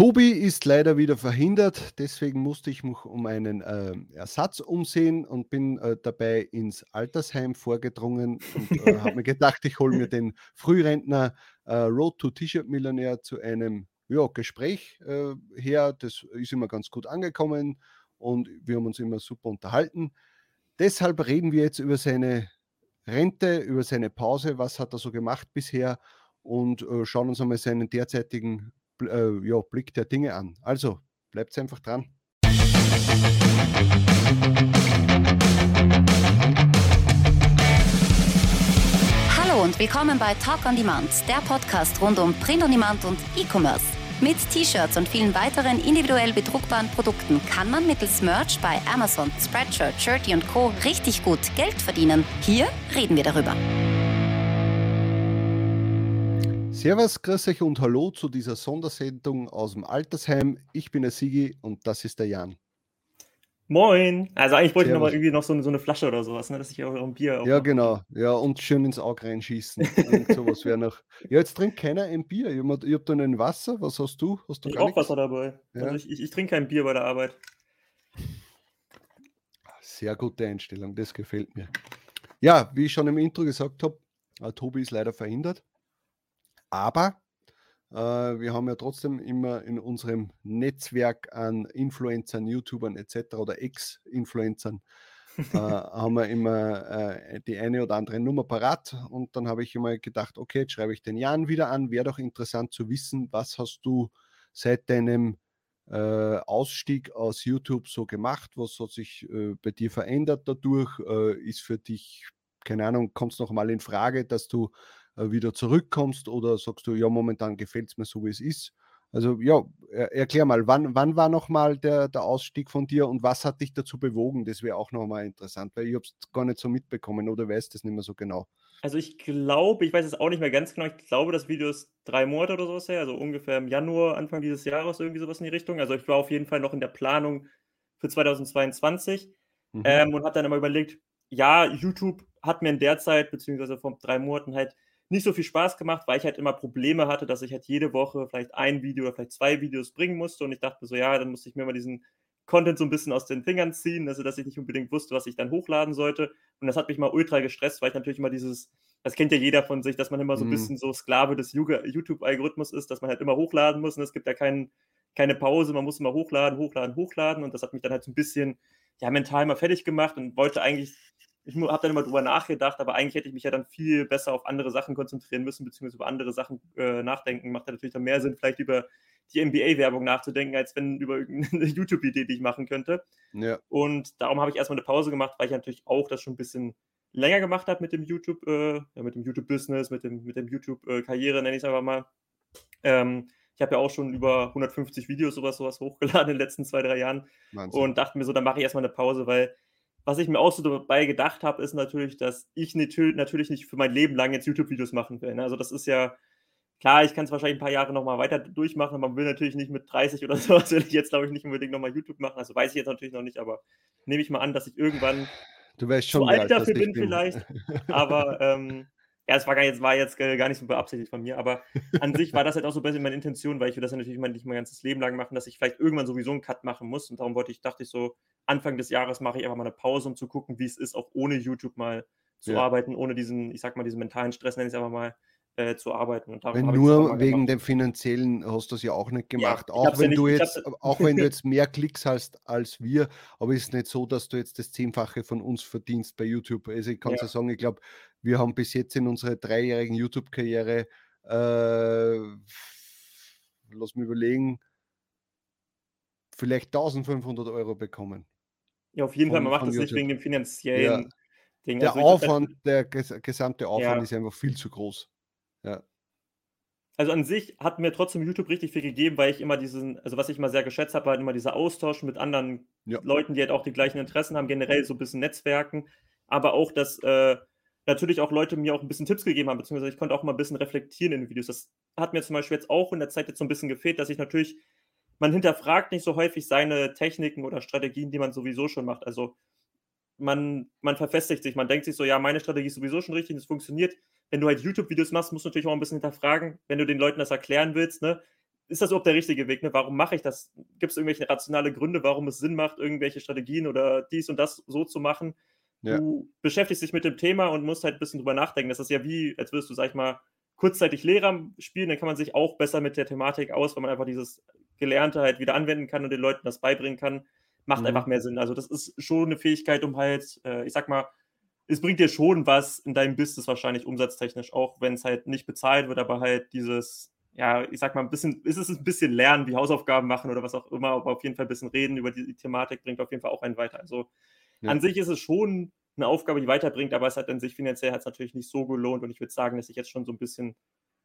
Tobi ist leider wieder verhindert, deswegen musste ich mich um einen äh, Ersatz umsehen und bin äh, dabei ins Altersheim vorgedrungen und äh, habe mir gedacht, ich hole mir den Frührentner äh, Road to T-Shirt Millionär zu einem ja, Gespräch äh, her. Das ist immer ganz gut angekommen und wir haben uns immer super unterhalten. Deshalb reden wir jetzt über seine Rente, über seine Pause, was hat er so gemacht bisher und äh, schauen uns einmal seinen derzeitigen äh, ja, Blick der Dinge an. Also bleibt einfach dran. Hallo und willkommen bei Talk on Demand, der Podcast rund um Print on Demand und E-Commerce. Mit T-Shirts und vielen weiteren individuell bedruckbaren Produkten kann man mittels Merch bei Amazon, Spreadshirt, Shirty und Co. richtig gut Geld verdienen. Hier reden wir darüber. Servus, grüß euch und hallo zu dieser Sondersendung aus dem Altersheim. Ich bin der Sigi und das ist der Jan. Moin. Also eigentlich wollte Servus. ich noch mal irgendwie noch so eine, so eine Flasche oder sowas, ne? dass ich auch ein Bier Ja, genau. Ja, und schön ins Auge reinschießen. und sowas wäre noch. Ja, jetzt trinkt keiner ein Bier. Ich habe hab da ein Wasser. Was hast du? Hast du ich auch Wasser dabei. Ja. Also ich, ich, ich trinke kein Bier bei der Arbeit. Sehr gute Einstellung, das gefällt mir. Ja, wie ich schon im Intro gesagt habe, äh, Tobi ist leider verhindert. Aber äh, wir haben ja trotzdem immer in unserem Netzwerk an Influencern, YouTubern etc. oder Ex-Influencern äh, haben wir immer äh, die eine oder andere Nummer parat. Und dann habe ich immer gedacht, okay, jetzt schreibe ich den Jan wieder an. Wäre doch interessant zu wissen, was hast du seit deinem äh, Ausstieg aus YouTube so gemacht? Was hat sich äh, bei dir verändert dadurch? Äh, ist für dich, keine Ahnung, kommt es noch mal in Frage, dass du wieder zurückkommst oder sagst du, ja, momentan gefällt es mir so, wie es ist? Also ja, erklär mal, wann, wann war nochmal der, der Ausstieg von dir und was hat dich dazu bewogen? Das wäre auch nochmal interessant, weil ich habe es gar nicht so mitbekommen oder weiß das nicht mehr so genau. Also ich glaube, ich weiß es auch nicht mehr ganz genau, ich glaube, das Video ist drei Monate oder sowas her, also ungefähr im Januar, Anfang dieses Jahres, irgendwie sowas in die Richtung. Also ich war auf jeden Fall noch in der Planung für 2022 mhm. ähm, und habe dann immer überlegt, ja, YouTube hat mir in der Zeit, beziehungsweise vor drei Monaten halt nicht so viel Spaß gemacht, weil ich halt immer Probleme hatte, dass ich halt jede Woche vielleicht ein Video oder vielleicht zwei Videos bringen musste und ich dachte mir so, ja, dann musste ich mir mal diesen Content so ein bisschen aus den Fingern ziehen, also dass ich nicht unbedingt wusste, was ich dann hochladen sollte. Und das hat mich mal ultra gestresst, weil ich natürlich immer dieses, das kennt ja jeder von sich, dass man immer so ein mhm. bisschen so Sklave des YouTube-Algorithmus ist, dass man halt immer hochladen muss und es gibt ja kein, keine Pause, man muss immer hochladen, hochladen, hochladen und das hat mich dann halt so ein bisschen ja, mental mal fertig gemacht und wollte eigentlich ich habe dann immer drüber nachgedacht, aber eigentlich hätte ich mich ja dann viel besser auf andere Sachen konzentrieren müssen, beziehungsweise über andere Sachen äh, nachdenken. Macht ja natürlich dann mehr Sinn, vielleicht über die NBA-Werbung nachzudenken, als wenn über irgendeine YouTube-Idee, die ich machen könnte. Ja. Und darum habe ich erstmal eine Pause gemacht, weil ich natürlich auch das schon ein bisschen länger gemacht habe mit dem YouTube, äh, ja, mit dem YouTube-Business, mit dem, mit dem YouTube-Karriere, nenne ich es einfach mal. Ähm, ich habe ja auch schon über 150 Videos sowas, sowas hochgeladen in den letzten zwei, drei Jahren Wahnsinn. und dachte mir so, dann mache ich erstmal eine Pause, weil was ich mir auch so dabei gedacht habe, ist natürlich, dass ich natürlich nicht für mein Leben lang jetzt YouTube-Videos machen will. Ne? Also das ist ja, klar, ich kann es wahrscheinlich ein paar Jahre nochmal weiter durchmachen, aber man will natürlich nicht mit 30 oder so, will ich jetzt, glaube ich, nicht unbedingt nochmal YouTube machen. Also weiß ich jetzt natürlich noch nicht, aber nehme ich mal an, dass ich irgendwann du weißt schon, zu alt dafür bin, bin, vielleicht. Aber ähm, ja, es war, gar, jetzt, war jetzt gar nicht so beabsichtigt von mir, aber an sich war das halt auch so ein bisschen meine Intention, weil ich will das ja natürlich nicht mein ganzes Leben lang machen, dass ich vielleicht irgendwann sowieso einen Cut machen muss. Und darum wollte ich, dachte ich so, Anfang des Jahres mache ich einfach mal eine Pause, um zu gucken, wie es ist, auch ohne YouTube mal zu ja. arbeiten, ohne diesen, ich sag mal, diesen mentalen Stress, nenne ich es einfach mal, äh, zu arbeiten. Und wenn nur wegen dem finanziellen hast du es ja auch nicht gemacht. Ja, auch wenn ja nicht, du jetzt, auch wenn du jetzt mehr Klicks hast als wir, aber es ist nicht so, dass du jetzt das Zehnfache von uns verdienst bei YouTube. Also ich kann ja. sagen, ich glaube, wir haben bis jetzt in unserer dreijährigen YouTube-Karriere, äh, lass mich überlegen, vielleicht 1500 Euro bekommen. Ja, auf jeden von, Fall, man macht das YouTube. nicht wegen dem finanziellen ja. Ding. Der also Aufwand, der gesamte Aufwand ja. ist einfach viel zu groß. Ja. Also an sich hat mir trotzdem YouTube richtig viel gegeben, weil ich immer diesen, also was ich immer sehr geschätzt habe, war halt immer dieser Austausch mit anderen ja. Leuten, die halt auch die gleichen Interessen haben, generell so ein bisschen Netzwerken, aber auch, dass äh, natürlich auch Leute mir auch ein bisschen Tipps gegeben haben, beziehungsweise ich konnte auch mal ein bisschen reflektieren in den Videos. Das hat mir zum Beispiel jetzt auch in der Zeit jetzt so ein bisschen gefehlt, dass ich natürlich, man hinterfragt nicht so häufig seine Techniken oder Strategien, die man sowieso schon macht. Also man, man verfestigt sich, man denkt sich so, ja, meine Strategie ist sowieso schon richtig, das funktioniert. Wenn du halt YouTube-Videos machst, musst du natürlich auch ein bisschen hinterfragen, wenn du den Leuten das erklären willst, ne? ist das überhaupt der richtige Weg? Ne? Warum mache ich das? Gibt es irgendwelche rationale Gründe, warum es Sinn macht, irgendwelche Strategien oder dies und das so zu machen? Ja. Du beschäftigst dich mit dem Thema und musst halt ein bisschen drüber nachdenken. Das ist ja wie, als würdest du, sag ich mal, kurzzeitig Lehrer spielen, dann kann man sich auch besser mit der Thematik aus, weil man einfach dieses Gelernte halt wieder anwenden kann und den Leuten das beibringen kann. Macht mhm. einfach mehr Sinn. Also, das ist schon eine Fähigkeit, um halt, äh, ich sag mal, es bringt dir schon was in deinem Business wahrscheinlich umsatztechnisch, auch wenn es halt nicht bezahlt wird, aber halt dieses, ja, ich sag mal, ein bisschen, ist es ein bisschen lernen, wie Hausaufgaben machen oder was auch immer, aber auf jeden Fall ein bisschen reden über die, die Thematik bringt auf jeden Fall auch einen weiter. Also ja. an sich ist es schon eine Aufgabe, die weiterbringt, aber es hat an sich finanziell hat es natürlich nicht so gelohnt und ich würde sagen, dass ich jetzt schon so ein bisschen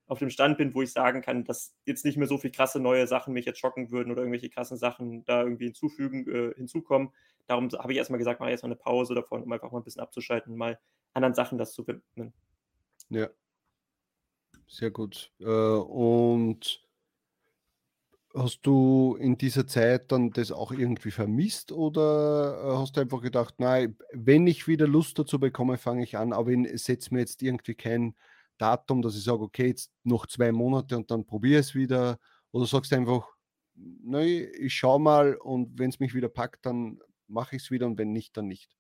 auf dem Stand bin, wo ich sagen kann, dass jetzt nicht mehr so viel krasse neue Sachen mich jetzt schocken würden oder irgendwelche krassen Sachen da irgendwie hinzufügen, äh, hinzukommen. Darum habe ich erstmal gesagt, mache ich erstmal eine Pause davon, um einfach mal ein bisschen abzuschalten mal anderen Sachen das zu widmen. Ja, sehr gut. Äh, und hast du in dieser Zeit dann das auch irgendwie vermisst oder äh, hast du einfach gedacht, nein, wenn ich wieder Lust dazu bekomme, fange ich an, aber ich setze mir jetzt irgendwie kein Datum, dass ich sage, okay, jetzt noch zwei Monate und dann probiere es wieder oder sagst du einfach, nein, ich schaue mal und wenn es mich wieder packt, dann mache ich es wieder und wenn nicht, dann nicht.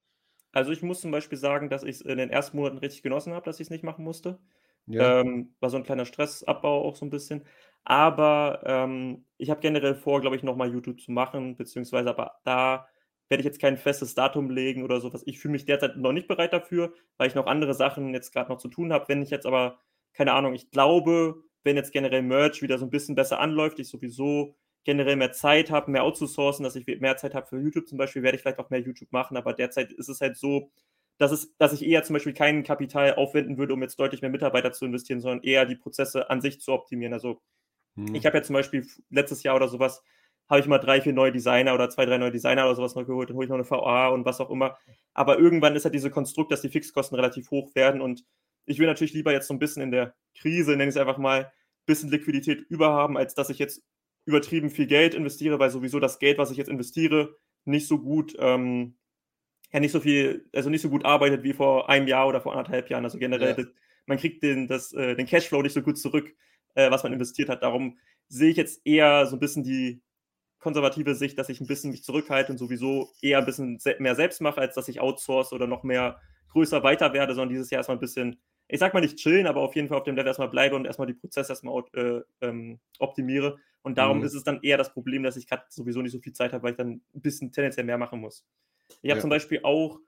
Also ich muss zum Beispiel sagen, dass ich es in den ersten Monaten richtig genossen habe, dass ich es nicht machen musste. Ja. Ähm, war so ein kleiner Stressabbau auch so ein bisschen. Aber ähm, ich habe generell vor, glaube ich, nochmal YouTube zu machen, beziehungsweise aber da werde ich jetzt kein festes Datum legen oder sowas. Ich fühle mich derzeit noch nicht bereit dafür, weil ich noch andere Sachen jetzt gerade noch zu tun habe. Wenn ich jetzt aber, keine Ahnung, ich glaube, wenn jetzt generell Merch wieder so ein bisschen besser anläuft, ich sowieso generell mehr Zeit habe, mehr outzusourcen, dass ich mehr Zeit habe für YouTube zum Beispiel, werde ich vielleicht auch mehr YouTube machen. Aber derzeit ist es halt so, dass, es, dass ich eher zum Beispiel kein Kapital aufwenden würde, um jetzt deutlich mehr Mitarbeiter zu investieren, sondern eher die Prozesse an sich zu optimieren. Also hm. ich habe ja zum Beispiel letztes Jahr oder sowas, habe ich mal drei, vier neue Designer oder zwei, drei neue Designer oder sowas noch geholt, dann hole ich noch eine VA und was auch immer. Aber irgendwann ist halt diese Konstrukt, dass die Fixkosten relativ hoch werden und ich will natürlich lieber jetzt so ein bisschen in der Krise, nenne ich es einfach mal, ein bisschen Liquidität überhaben, als dass ich jetzt übertrieben viel Geld investiere, weil sowieso das Geld, was ich jetzt investiere, nicht so gut, ähm, ja, nicht so viel, also nicht so gut arbeitet wie vor einem Jahr oder vor anderthalb Jahren. Also generell, ja. man kriegt den, das, äh, den Cashflow nicht so gut zurück, äh, was man investiert hat. Darum sehe ich jetzt eher so ein bisschen die konservative Sicht, dass ich ein bisschen mich zurückhalte und sowieso eher ein bisschen mehr selbst mache, als dass ich outsource oder noch mehr größer weiter werde, sondern dieses Jahr erstmal ein bisschen ich sag mal nicht chillen, aber auf jeden Fall auf dem Level erstmal bleibe und erstmal die Prozesse erstmal äh, ähm, optimiere. Und darum mhm. ist es dann eher das Problem, dass ich gerade sowieso nicht so viel Zeit habe, weil ich dann ein bisschen tendenziell mehr machen muss. Ich habe ja. zum Beispiel auch,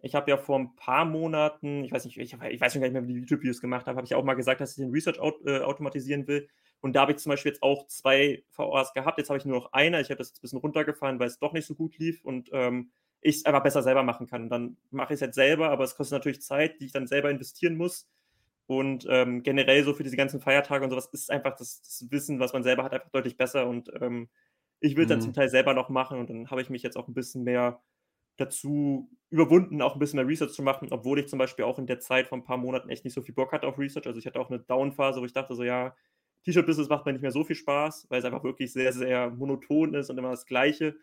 ich habe ja vor ein paar Monaten, ich weiß nicht, ich, ich weiß schon gar nicht mehr, wie die YouTube-Videos gemacht habe, habe ich auch mal gesagt, dass ich den Research aut äh, automatisieren will. Und da habe ich zum Beispiel jetzt auch zwei VAs gehabt. Jetzt habe ich nur noch eine. Ich habe das jetzt ein bisschen runtergefahren, weil es doch nicht so gut lief. Und ähm, ich es einfach besser selber machen kann. Und dann mache ich es jetzt selber, aber es kostet natürlich Zeit, die ich dann selber investieren muss. Und ähm, generell so für diese ganzen Feiertage und sowas ist einfach das, das Wissen, was man selber hat, einfach deutlich besser. Und ähm, ich will es mhm. dann zum Teil selber noch machen und dann habe ich mich jetzt auch ein bisschen mehr dazu überwunden, auch ein bisschen mehr Research zu machen, obwohl ich zum Beispiel auch in der Zeit von ein paar Monaten echt nicht so viel Bock hatte auf Research. Also ich hatte auch eine Down-Phase, wo ich dachte so, ja, T-Shirt-Business macht mir nicht mehr so viel Spaß, weil es einfach wirklich sehr, sehr monoton ist und immer das Gleiche.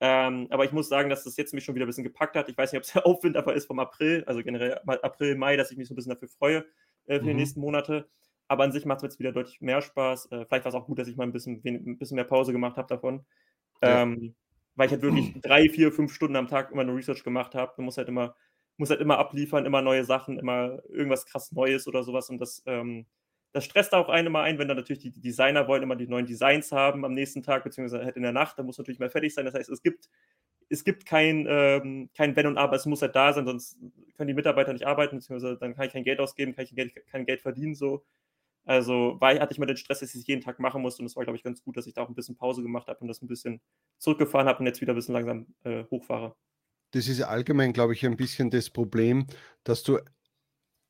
Ähm, aber ich muss sagen, dass das jetzt mich schon wieder ein bisschen gepackt hat. Ich weiß nicht, ob es der Aufwind aber ist vom April, also generell April, Mai, dass ich mich so ein bisschen dafür freue äh, für mhm. die nächsten Monate. Aber an sich macht es jetzt wieder deutlich mehr Spaß. Äh, vielleicht war es auch gut, dass ich mal ein bisschen, ein bisschen mehr Pause gemacht habe davon. Ja. Ähm, weil ich halt wirklich drei, vier, fünf Stunden am Tag immer eine Research gemacht habe. Du musst halt immer, musst halt immer abliefern, immer neue Sachen, immer irgendwas krass Neues oder sowas. Und das ähm, das stresst auch einen immer ein, wenn dann natürlich die Designer wollen immer die neuen Designs haben am nächsten Tag, beziehungsweise halt in der Nacht, da muss natürlich mal fertig sein. Das heißt, es gibt, es gibt kein, ähm, kein Wenn und Aber, es muss halt da sein, sonst können die Mitarbeiter nicht arbeiten, beziehungsweise dann kann ich kein Geld ausgeben, kann ich kein Geld, kein Geld verdienen, so. Also war, hatte ich mal den Stress, dass ich es jeden Tag machen musste und es war, glaube ich, ganz gut, dass ich da auch ein bisschen Pause gemacht habe und das ein bisschen zurückgefahren habe und jetzt wieder ein bisschen langsam äh, hochfahre. Das ist allgemein, glaube ich, ein bisschen das Problem, dass du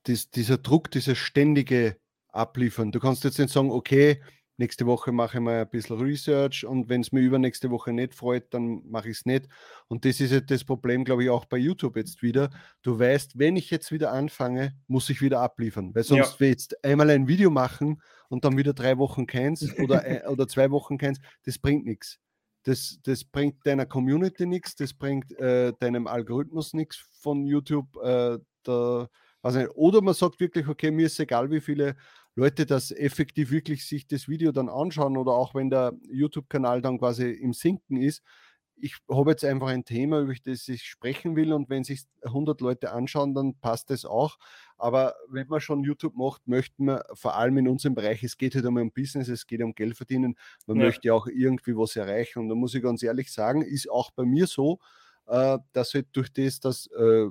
das, dieser Druck, dieser ständige abliefern. Du kannst jetzt nicht sagen, okay, nächste Woche mache ich mal ein bisschen Research und wenn es mir übernächste Woche nicht freut, dann mache ich es nicht. Und das ist das Problem, glaube ich, auch bei YouTube jetzt wieder. Du weißt, wenn ich jetzt wieder anfange, muss ich wieder abliefern, weil sonst ja. wir jetzt einmal ein Video machen und dann wieder drei Wochen keins oder, oder zwei Wochen keins, das bringt nichts. Das, das bringt deiner Community nichts, das bringt äh, deinem Algorithmus nichts von YouTube. Äh, da, also, oder man sagt wirklich, okay, mir ist egal, wie viele Leute das effektiv wirklich sich das Video dann anschauen oder auch wenn der YouTube-Kanal dann quasi im Sinken ist, ich habe jetzt einfach ein Thema, über das ich sprechen will und wenn sich 100 Leute anschauen, dann passt das auch. Aber wenn man schon YouTube macht, möchten wir vor allem in unserem Bereich, es geht halt um Business, es geht um Geld verdienen, man ja. möchte auch irgendwie was erreichen. Und da muss ich ganz ehrlich sagen, ist auch bei mir so, äh, dass halt durch das, dass äh,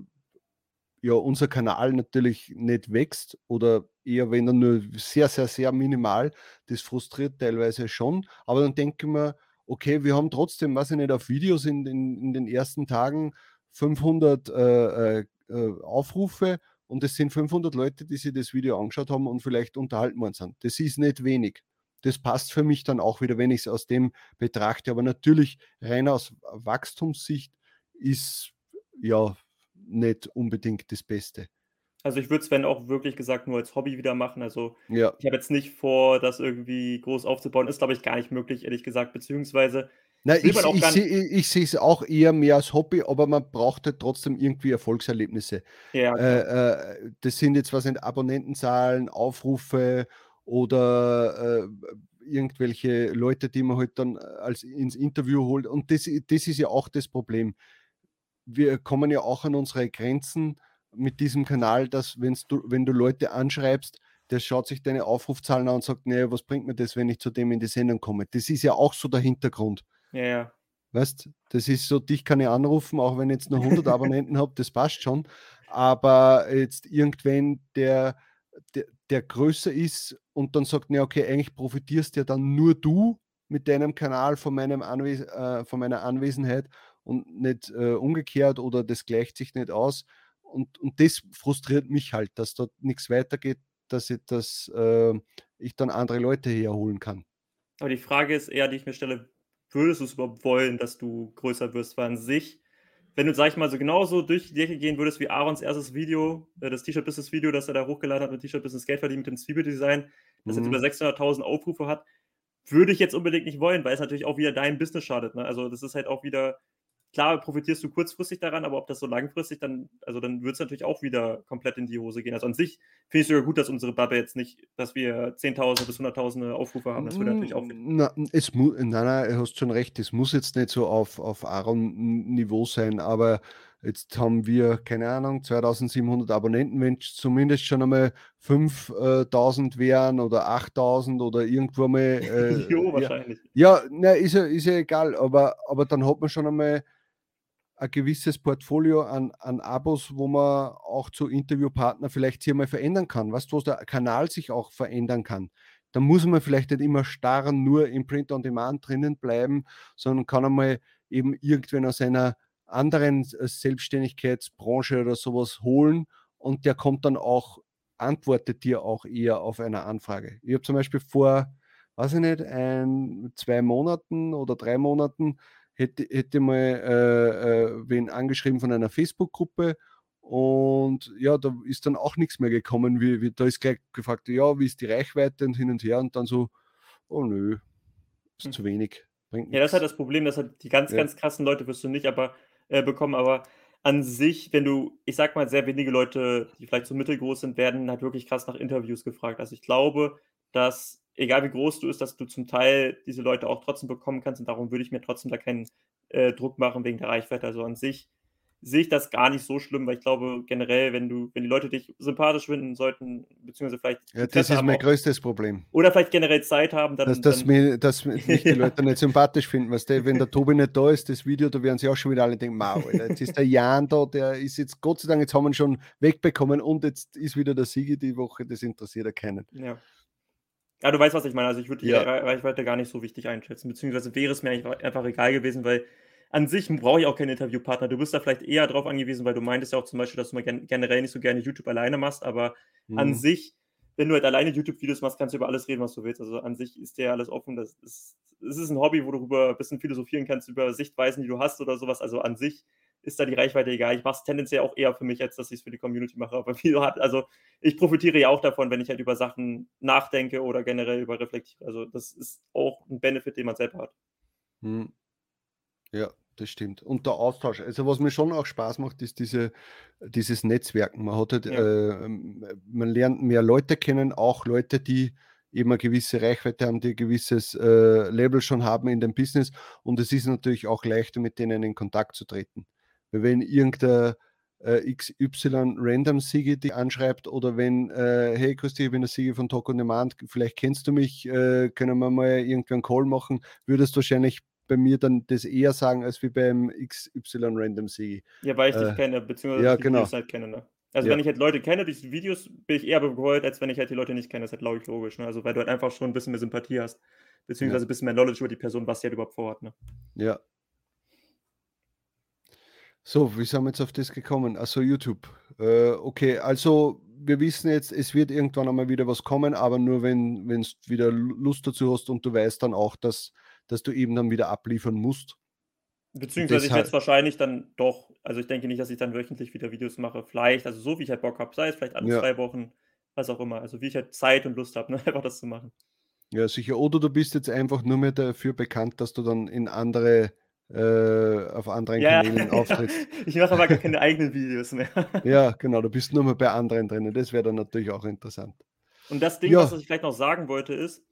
ja unser Kanal natürlich nicht wächst oder eher wenn dann nur sehr, sehr, sehr minimal, das frustriert teilweise schon. Aber dann denke ich mir, okay, wir haben trotzdem, was ich nicht, auf Videos in, in, in den ersten Tagen 500 äh, äh, äh, Aufrufe und es sind 500 Leute, die sich das Video angeschaut haben und vielleicht unterhalten worden sind. Das ist nicht wenig. Das passt für mich dann auch wieder, wenn ich es aus dem betrachte. Aber natürlich rein aus Wachstumssicht ist ja nicht unbedingt das Beste. Also ich würde es, wenn auch wirklich gesagt, nur als Hobby wieder machen. Also ja. ich habe jetzt nicht vor, das irgendwie groß aufzubauen. Ist, glaube ich, gar nicht möglich, ehrlich gesagt. Beziehungsweise. Na, ich, ich, ich sehe es auch eher mehr als Hobby, aber man braucht halt trotzdem irgendwie Erfolgserlebnisse. Ja, äh, äh, das sind jetzt was sind Abonnentenzahlen, Aufrufe oder äh, irgendwelche Leute, die man halt dann als ins Interview holt. Und das, das ist ja auch das Problem. Wir kommen ja auch an unsere Grenzen mit diesem Kanal, dass du, wenn du Leute anschreibst, der schaut sich deine Aufrufzahlen an und sagt, nee, was bringt mir das, wenn ich zu dem in die Sendung komme? Das ist ja auch so der Hintergrund. Ja, ja. Weißt, das ist so, dich kann ich anrufen, auch wenn ich jetzt nur 100 Abonnenten habe, das passt schon. Aber jetzt irgendwann, der, der, der größer ist und dann sagt, nee, okay, eigentlich profitierst ja dann nur du mit deinem Kanal von, meinem Anwes äh, von meiner Anwesenheit und nicht äh, umgekehrt oder das gleicht sich nicht aus und, und das frustriert mich halt, dass dort nichts weitergeht, dass ich, das, äh, ich dann andere Leute herholen kann. Aber die Frage ist eher, die ich mir stelle, würdest du es überhaupt wollen, dass du größer wirst? Weil an sich, wenn du, sag ich mal, so genauso durch die Decke gehen würdest wie Aarons erstes Video, äh, das T-Shirt-Business-Video, das er da hochgeladen hat mit T-Shirt-Business Geld verdient mit dem Zwiebeldesign, das mhm. jetzt über 600.000 Aufrufe hat, würde ich jetzt unbedingt nicht wollen, weil es natürlich auch wieder dein Business schadet. Ne? Also das ist halt auch wieder klar profitierst du kurzfristig daran, aber ob das so langfristig dann, also dann wird es natürlich auch wieder komplett in die Hose gehen. Also an sich finde ich sogar gut, dass unsere Bubble jetzt nicht, dass wir 10.000 bis 100.000 Aufrufe haben. Das würde natürlich auch. Na, es mu nein, nein, du hast schon recht, es muss jetzt nicht so auf, auf Aaron-Niveau sein, aber jetzt haben wir, keine Ahnung, 2700 Abonnenten, wenn es zumindest schon einmal 5000 wären oder 8000 oder irgendwo mal. Äh, jo, wahrscheinlich. Ja, ja na, ist, ja, ist ja egal, aber, aber dann hat man schon einmal ein gewisses Portfolio an, an Abos, wo man auch zu Interviewpartner vielleicht hier mal verändern kann. Du, wo der Kanal sich auch verändern kann. Da muss man vielleicht nicht immer starr nur im Print on Demand drinnen bleiben, sondern kann einmal eben irgendwann aus einer anderen äh, Selbstständigkeitsbranche oder sowas holen und der kommt dann auch, antwortet dir auch eher auf eine Anfrage. Ich habe zum Beispiel vor, weiß ich nicht, ein, zwei Monaten oder drei Monaten hätte, hätte mal äh, äh, wen angeschrieben von einer Facebook-Gruppe und ja, da ist dann auch nichts mehr gekommen. Wie, wie, da ist gleich gefragt, ja, wie ist die Reichweite und hin und her und dann so, oh nö, ist hm. zu wenig. ja, das ist halt das Problem, dass halt die ganz, ja. ganz krassen Leute wirst du nicht aber äh, bekommen, aber an sich, wenn du, ich sag mal, sehr wenige Leute, die vielleicht so mittelgroß sind, werden halt wirklich krass nach Interviews gefragt. Also ich glaube, dass egal wie groß du bist, dass du zum Teil diese Leute auch trotzdem bekommen kannst. Und darum würde ich mir trotzdem da keinen äh, Druck machen wegen der Reichweite. Also an sich sehe ich das gar nicht so schlimm, weil ich glaube generell, wenn du, wenn die Leute dich sympathisch finden sollten, beziehungsweise vielleicht. Ja, das ist mein auch, größtes Problem. Oder vielleicht generell Zeit haben, dann. Dass, dass, dann, mir, dass mich die Leute nicht sympathisch finden. Weißt du, wenn der Tobi nicht da ist, das Video, da werden sie auch schon wieder alle denken, Mau, jetzt ist der Jan da, der ist jetzt, Gott sei Dank, jetzt haben wir ihn schon wegbekommen und jetzt ist wieder der Sieger die Woche, das interessiert ja keinen. Ja. Ja, du weißt, was ich meine. Also ich würde die ja. Reichweite gar nicht so wichtig einschätzen, beziehungsweise wäre es mir einfach egal gewesen, weil an sich brauche ich auch keinen Interviewpartner. Du bist da vielleicht eher drauf angewiesen, weil du meintest ja auch zum Beispiel, dass du mal gen generell nicht so gerne YouTube alleine machst, aber mhm. an sich, wenn du halt alleine YouTube-Videos machst, kannst du über alles reden, was du willst. Also an sich ist dir alles offen. Das ist, das ist ein Hobby, wo du darüber ein bisschen philosophieren kannst, über Sichtweisen, die du hast oder sowas. Also an sich ist da die Reichweite egal. Ich mache es tendenziell auch eher für mich, als dass ich es für die Community mache. Aber wie hat, also ich profitiere ja auch davon, wenn ich halt über Sachen nachdenke oder generell über reflektiere. Also das ist auch ein Benefit, den man selber hat. Hm. Ja, das stimmt. Und der Austausch. Also was mir schon auch Spaß macht, ist diese, dieses Netzwerken. Man hat halt, Ja. äh, man lernt mehr Leute kennen, auch Leute, die eben eine gewisse Reichweite haben, die ein gewisses äh, Label schon haben in dem Business. Und es ist natürlich auch leichter, mit denen in Kontakt zu treten. Weil wenn irgendein äh, XY Random Sigi dich anschreibt oder wenn, äh, hey, dich, ich bin der Sigi von Talk on Demand, vielleicht kennst du mich, äh, können wir mal irgendwie einen Call machen, würdest du wahrscheinlich bei mir dann das eher sagen, als wie beim XY Random Sigi. Ja, weil ich dich Äh, kenne, beziehungsweise ja, die genau. Videos halt kenne. Ne? Also Ja. wenn ich halt Leute kenne durch die Videos, bin ich eher begeistert, als wenn ich halt die Leute nicht kenne. Das ist halt, glaube ich, logisch. Ne? Also weil du halt einfach schon ein bisschen mehr Sympathie hast, beziehungsweise ein bisschen mehr Knowledge über die Person, was die halt überhaupt vorhat. Ne? Ja. So, wie sind wir jetzt auf das gekommen? Also YouTube. Äh, okay, also wir wissen jetzt, es wird irgendwann einmal wieder was kommen, aber nur wenn du wieder Lu- Lust dazu hast und du weißt dann auch, dass, dass du eben dann wieder abliefern musst. Beziehungsweise ich Deshalb- werde es wahrscheinlich dann doch, also ich denke nicht, dass ich dann wöchentlich wieder Videos mache. Vielleicht, also so wie ich halt Bock habe, sei es vielleicht alle Ja. zwei Wochen, was auch immer. Also wie ich halt Zeit und Lust habe, ne? einfach das zu machen. Ja, sicher. Oder du bist jetzt einfach nur mehr dafür bekannt, dass du dann in andere, äh, auf anderen Ja, Kanälen ja. auftrittst. ich mache aber gar keine eigenen Videos mehr. Ja, genau, du bist nur mehr bei anderen drinnen. Das wäre dann natürlich auch interessant. Und das Ding, Ja. was ich vielleicht noch sagen wollte, ist,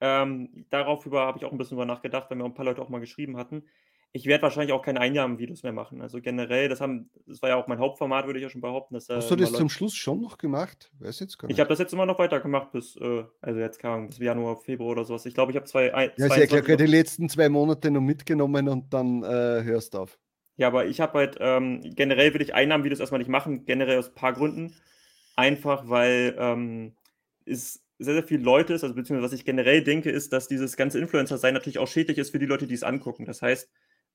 ähm, darauf habe ich auch ein bisschen drüber nachgedacht, weil mir ein paar Leute auch mal geschrieben hatten. Ich werde wahrscheinlich auch keine Einnahmen-Videos mehr machen. Also generell, das haben, das war ja auch mein Hauptformat, würde ich ja schon behaupten. Dass, Hast äh, du das immer zum Schluss schon noch gemacht? Weiß jetzt gar nicht. Ich habe das jetzt immer noch weitergemacht bis, äh, also jetzt Ahnung, bis Januar, Februar oder sowas. Ich glaube, ich habe zwei, ein, Ja, ist ja klar, 22 die letzten zwei Monate noch mitgenommen und dann äh, hörst du auf. Ja, aber ich habe halt, ähm, generell will ich Einnahmenvideos erstmal nicht machen, generell aus ein paar Gründen. Einfach, weil ähm, es sehr, sehr viele Leute ist, also beziehungsweise was ich generell denke, ist, dass dieses ganze Influencer-Sein natürlich auch schädlich ist für die Leute, die es angucken. Das heißt,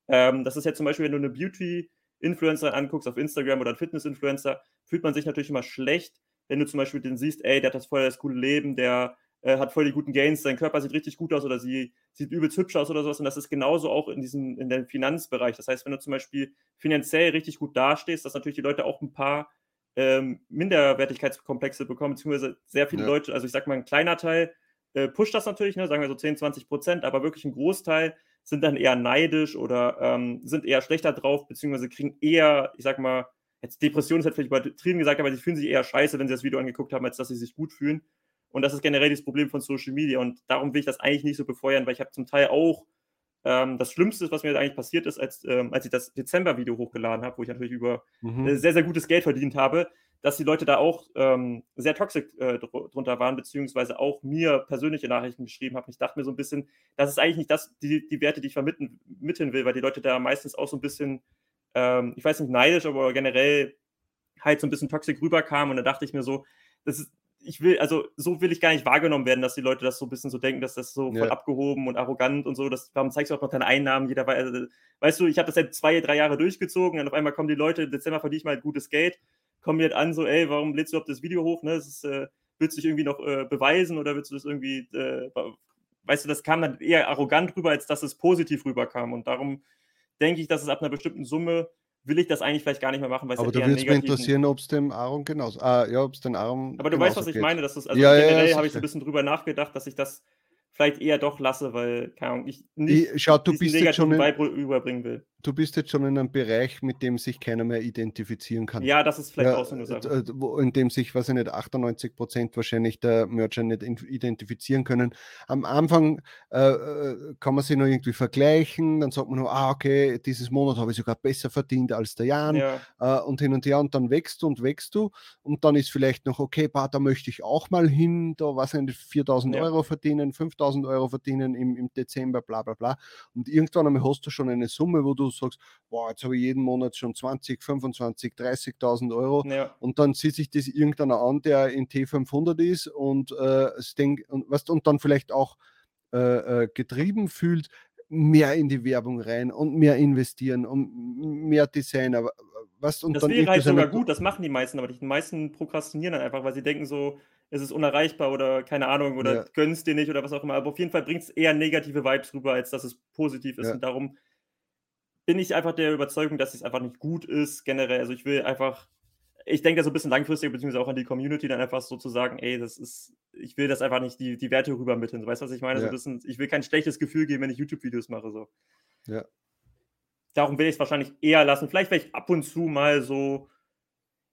ähm, das ist jetzt zum Beispiel, wenn du eine Beauty-Influencer anguckst auf Instagram oder einen Fitness-Influencer, fühlt man sich natürlich immer schlecht, wenn du zum Beispiel den siehst, ey, der hat das voll das coole Leben, der äh, hat voll die guten Gains, sein Körper sieht richtig gut aus oder sie sieht übelst hübsch aus oder sowas. Und das ist genauso auch in diesem, in dem Finanzbereich. Das heißt, wenn du zum Beispiel finanziell richtig gut dastehst, dass natürlich die Leute auch ein paar ähm, Minderwertigkeitskomplexe bekommen, beziehungsweise sehr viele Ja. Leute, also ich sag mal, ein kleiner Teil äh, pusht das natürlich, ne, sagen wir so 10, 20 Prozent, aber wirklich ein Großteil sind dann eher neidisch oder ähm, sind eher schlechter drauf, beziehungsweise kriegen eher, ich sag mal, jetzt Depression ist halt vielleicht übertrieben gesagt, aber sie fühlen sich eher scheiße, wenn sie das Video angeguckt haben, als dass sie sich gut fühlen. Und das ist generell das Problem von Social Media. Und darum will ich das eigentlich nicht so befeuern, weil ich habe zum Teil auch ähm, das Schlimmste, was mir eigentlich passiert ist, als, ähm, als ich das Dezember-Video hochgeladen habe, wo ich natürlich über Mhm. äh, sehr, sehr gutes Geld verdient habe, dass die Leute da auch ähm, sehr toxisch äh, dr drunter waren, beziehungsweise auch mir persönliche Nachrichten geschrieben haben. Ich dachte mir so ein bisschen, das ist eigentlich nicht das, die, die Werte, die ich vermitteln mitteln will, weil die Leute da meistens auch so ein bisschen, ähm, ich weiß nicht, neidisch, aber generell halt so ein bisschen toxisch rüberkamen. Und da dachte ich mir so, das ist, ich will, also so will ich gar nicht wahrgenommen werden, dass die Leute das so ein bisschen so denken, dass das so voll Ja. abgehoben und arrogant und so. Das, warum zeigst du auch noch deine Einnahmen? Jeder weiß, also, weißt du, ich habe das seit zwei, drei Jahre durchgezogen, und auf einmal kommen die Leute, im Dezember verdiene ich mal gutes Geld, kommen mir halt an, so, ey, warum lädst du überhaupt das Video hoch? Ne? Das ist, äh, willst du dich irgendwie noch äh, beweisen oder willst du das irgendwie, äh, weißt du, das kam dann eher arrogant rüber, als dass es positiv rüberkam. Und darum denke ich, dass es ab einer bestimmten Summe will ich das eigentlich vielleicht gar nicht mehr machen, weil es Aber halt da würde mich interessieren, ob es dem Aaron genauso. Ah, ja, ob es den Aaron. aber du weißt, was ich geht. meine, dass es, also Ja, ja, ja, generell habe ich so ein bisschen drüber nachgedacht, dass ich das vielleicht eher doch lasse, weil, keine Ahnung, ich nicht Ich, schau, du bist, jetzt schon in, überbringen will. Du bist jetzt schon in einem Bereich, mit dem sich keiner mehr identifizieren kann. Ja, das ist vielleicht Ja, auch so eine Sache. äh, in dem sich, weiß ich nicht, 98 Prozent wahrscheinlich der Merchant nicht identifizieren können. Am Anfang äh, äh, kann man sich noch irgendwie vergleichen, dann sagt man nur, ah, okay, dieses Monat habe ich sogar besser verdient als der Jan Ja, äh, und hin und her und dann wächst du und wächst du und dann ist vielleicht noch, okay, bah, da möchte ich auch mal hin, da was nicht, 4000 Ja. Euro verdienen, 5000 Euro verdienen im, im Dezember, bla bla bla. Und irgendwann einmal hast du schon eine Summe, wo du sagst, boah, jetzt habe ich jeden Monat schon 20, 25, 30.000 Euro. ja. Und dann sieht sich das irgendeiner an, der in T500 ist und, äh, es denk, und, weißt, und dann vielleicht auch äh, äh, getrieben fühlt, mehr in die Werbung rein und mehr investieren und mehr Designer. Was, und Das wäre halt sogar gut, das machen die meisten, aber die meisten prokrastinieren dann einfach, weil sie denken so, es ist unerreichbar oder keine Ahnung oder Ja. gönnst dir nicht oder was auch immer. Aber auf jeden Fall bringt es eher negative Vibes rüber, als dass es positiv ist. Ja. Und darum bin ich einfach der Überzeugung, dass es einfach nicht gut ist, generell. Also ich will einfach, ich denke da so ein bisschen langfristig, beziehungsweise auch an die Community, dann einfach so zu sagen, ey, das ist, ich will das einfach nicht die, die Werte rübermitteln. So, weißt du, was ich meine? So Ja. ein bisschen, ich will kein schlechtes Gefühl geben, wenn ich YouTube-Videos mache. So. Ja. darum will ich es wahrscheinlich eher lassen. Vielleicht vielleicht ab und zu mal so,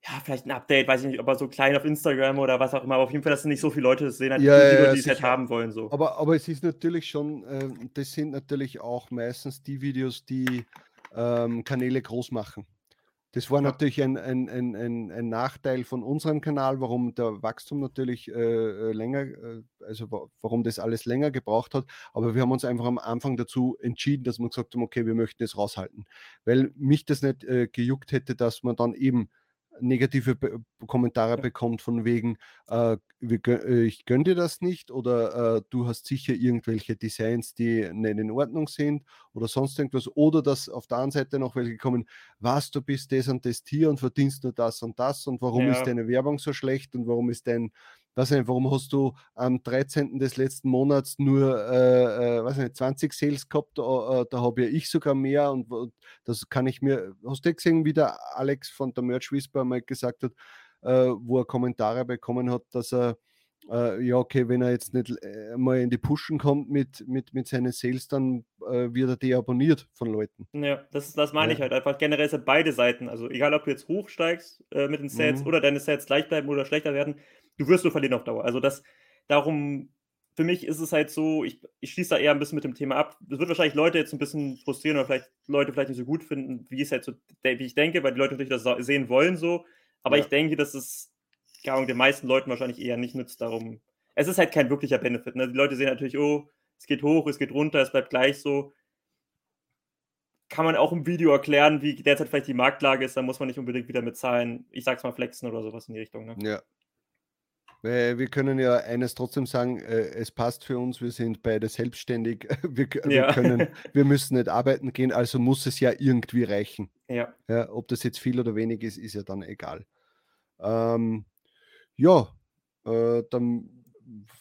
ja, vielleicht ein Update, weiß ich nicht, aber so klein auf Instagram oder was auch immer. Aber auf jeden Fall, dass nicht so viele Leute das sehen, halt Ja, die, die, ja, die es halt haben wollen. So. Aber, aber es ist natürlich schon, ähm, das sind natürlich auch meistens die Videos, die ähm, Kanäle groß machen. Das war natürlich ein, ein, ein, ein, ein Nachteil von unserem Kanal, warum der Wachstum natürlich äh, äh, länger, äh, also wa- warum das alles länger gebraucht hat. Aber wir haben uns einfach am Anfang dazu entschieden, dass wir gesagt haben, okay, wir möchten das raushalten. Weil mich das nicht äh, gejuckt hätte, dass man dann eben negative Be Kommentare bekommt von wegen, äh, wir, gö- äh, ich gönne dir das nicht oder äh, du hast sicher irgendwelche Designs, die nicht in Ordnung sind oder sonst irgendwas. Oder dass auf der anderen Seite noch welche kommen, was, du bist das und das Tier und verdienst nur das und das und warum ist Ja. deine Werbung so schlecht und warum ist dein, nicht, warum hast du am 13. des letzten Monats nur, äh, äh, nicht, 20 Sales gehabt, da, äh, da habe ja ich sogar mehr und wo- das kann ich mir, hast du gesehen, wie der Alex von der Merch Whisper mal gesagt hat, äh, wo er Kommentare bekommen hat, dass er, äh, ja, okay, wenn er jetzt nicht äh, mal in die Pushen kommt mit, mit, mit seinen Sales, dann äh, wird er deabonniert von Leuten. Ja, das, das meine Ja. ich halt einfach. Generell sind beide Seiten. Also egal, ob du jetzt hochsteigst äh, mit den Sets Mhm. oder deine Sets gleich bleiben oder schlechter werden, du wirst nur verlieren auf Dauer. Also das, darum, für mich ist es halt so, ich, ich schließe da eher ein bisschen mit dem Thema ab. Das wird wahrscheinlich Leute jetzt ein bisschen frustrieren oder vielleicht Leute vielleicht nicht so gut finden, wie es halt so, wie ich denke, weil die Leute natürlich das sehen wollen so. Aber Ja. ich denke, dass es Ahnung, den meisten Leuten wahrscheinlich eher nicht nützt. Darum, es ist halt kein wirklicher Benefit. Ne? Die Leute sehen natürlich, oh, es geht hoch, es geht runter, es bleibt gleich so kann man auch im Video erklären, wie derzeit vielleicht die Marktlage ist, da muss man nicht unbedingt wieder mit Zahlen, ich sag's mal, flexen oder sowas in die Richtung. Ne? Ja. Weil wir können ja eines trotzdem sagen, äh, es passt für uns, wir sind beide selbstständig, wir, Ja. können, wir müssen nicht arbeiten gehen, also muss es ja irgendwie reichen. Ja, Ja, ob das jetzt viel oder wenig ist, ist ja dann egal. Ähm, ja, äh, dann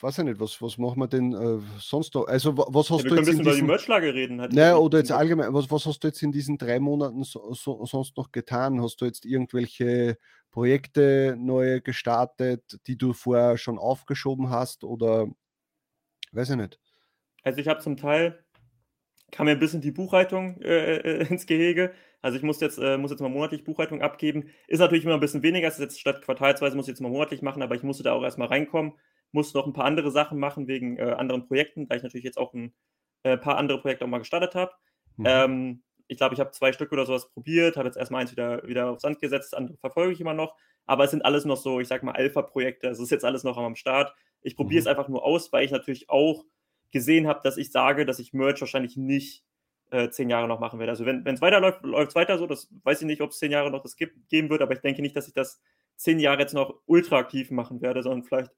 weiß ich nicht, was, was machen wir denn äh, sonst noch? Also, wa- was ja hast wir du jetzt in über die diesen, Merchlage reden. Naja, oder jetzt allgemein, was, was hast du jetzt in diesen drei Monaten so, so, sonst noch getan? Hast du jetzt irgendwelche Projekte neue gestartet, die du vorher schon aufgeschoben hast oder weiß ich nicht. Also ich habe zum Teil, kam mir ein bisschen die Buchhaltung äh, äh, ins Gehege. Also ich muss jetzt, äh, muss jetzt mal monatlich Buchhaltung abgeben. Ist natürlich immer ein bisschen weniger, ist jetzt statt quartalsweise muss ich jetzt mal monatlich machen, aber ich musste da auch erstmal reinkommen, musste noch ein paar andere Sachen machen wegen äh, anderen Projekten, da ich natürlich jetzt auch ein äh, paar andere Projekte auch mal gestartet habe. Mhm. Ähm, ich glaube, ich habe zwei Stück oder sowas probiert, habe jetzt erstmal eins wieder, wieder aufs Sand gesetzt, andere verfolge ich immer noch. Aber es sind alles noch so, ich sag mal, Alpha-Projekte. Also es ist jetzt alles noch am Start. Ich probiere Mhm. es einfach nur aus, weil ich natürlich auch gesehen habe, dass ich sage, dass ich Merch wahrscheinlich nicht äh, zehn Jahre noch machen werde. Also wenn es weiterläuft, läuft es weiter so. Das weiß ich nicht, ob es zehn Jahre noch das gibt, geben wird, aber ich denke nicht, dass ich das zehn Jahre jetzt noch ultra aktiv machen werde, sondern vielleicht,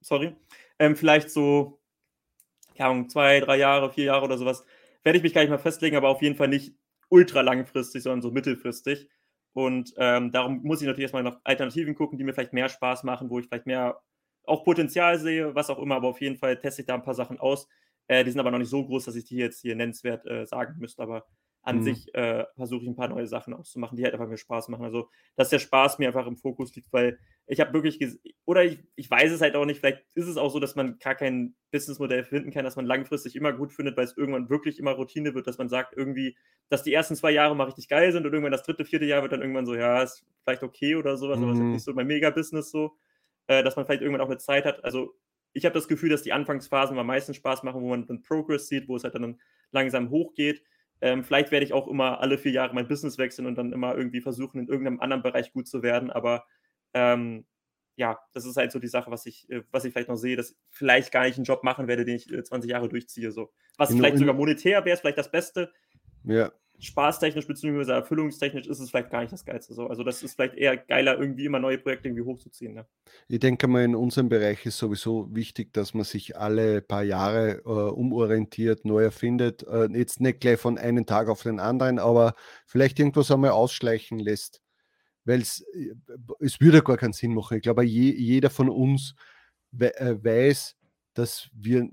sorry, ähm, vielleicht so, keine Ahnung, zwei, drei Jahre, vier Jahre oder sowas, werde ich mich gar nicht mal festlegen, aber auf jeden Fall nicht ultra langfristig, sondern so mittelfristig. Und ähm, darum muss ich natürlich erstmal nach Alternativen gucken, die mir vielleicht mehr Spaß machen, wo ich vielleicht mehr auch Potenzial sehe, was auch immer, aber auf jeden Fall teste ich da ein paar Sachen aus. Äh, die sind aber noch nicht so groß, dass ich die jetzt hier nennenswert äh, sagen müsste, aber an Mhm. sich äh, versuche ich ein paar neue Sachen auszumachen, die halt einfach mir Spaß machen. Also, dass der Spaß mir einfach im Fokus liegt, weil ich habe wirklich, oder ich, ich weiß es halt auch nicht, vielleicht ist es auch so, dass man gar kein Businessmodell finden kann, dass man langfristig immer gut findet, weil es irgendwann wirklich immer Routine wird, dass man sagt, irgendwie, dass die ersten zwei Jahre mal richtig geil sind und irgendwann das dritte, vierte Jahr wird dann irgendwann so, ja, ist vielleicht okay oder sowas, aber es ist Mhm. nicht so mein Mega-Business so, äh, dass man vielleicht irgendwann auch eine Zeit hat. Also, ich habe das Gefühl, dass die Anfangsphasen am meisten Spaß machen, wo man dann Progress sieht, wo es halt dann langsam hochgeht. Ähm, vielleicht werde ich auch immer alle vier Jahre mein Business wechseln und dann immer irgendwie versuchen, in irgendeinem anderen Bereich gut zu werden. Aber ähm, ja, das ist halt so die Sache, was ich, äh, was ich vielleicht noch sehe, dass ich vielleicht gar nicht einen Job machen werde, den ich äh, 20 Jahre durchziehe. So. Was In- vielleicht in- sogar monetär wäre, ist vielleicht das Beste. Ja, Spaßtechnisch bzw. erfüllungstechnisch ist es vielleicht gar nicht das Geilste. So. Also das ist vielleicht eher geiler, irgendwie immer neue Projekte irgendwie hochzuziehen. Ne? ich denke mal, in unserem Bereich ist sowieso wichtig, dass man sich alle paar Jahre äh, umorientiert, neu erfindet. Äh, jetzt nicht gleich von einem Tag auf den anderen, aber vielleicht irgendwas einmal ausschleichen lässt. Weil es, äh, es würde gar keinen Sinn machen. Ich glaube, je, jeder von uns we äh, weiß, dass wir,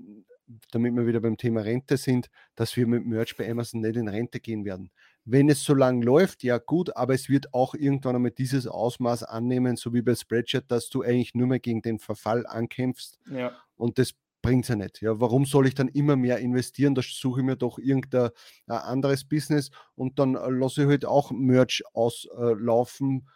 damit wir wieder beim Thema Rente sind, dass wir mit Merch bei Amazon nicht in Rente gehen werden. Wenn es so lang läuft, ja gut, aber es wird auch irgendwann einmal dieses Ausmaß annehmen, so wie bei Spreadshirt, dass du eigentlich nur mehr gegen den Verfall ankämpfst Ja. und das bringt es ja nicht. Ja, warum soll ich dann immer mehr investieren? Da suche ich mir doch irgendein anderes Business und dann äh, lasse ich halt auch Merch auslaufen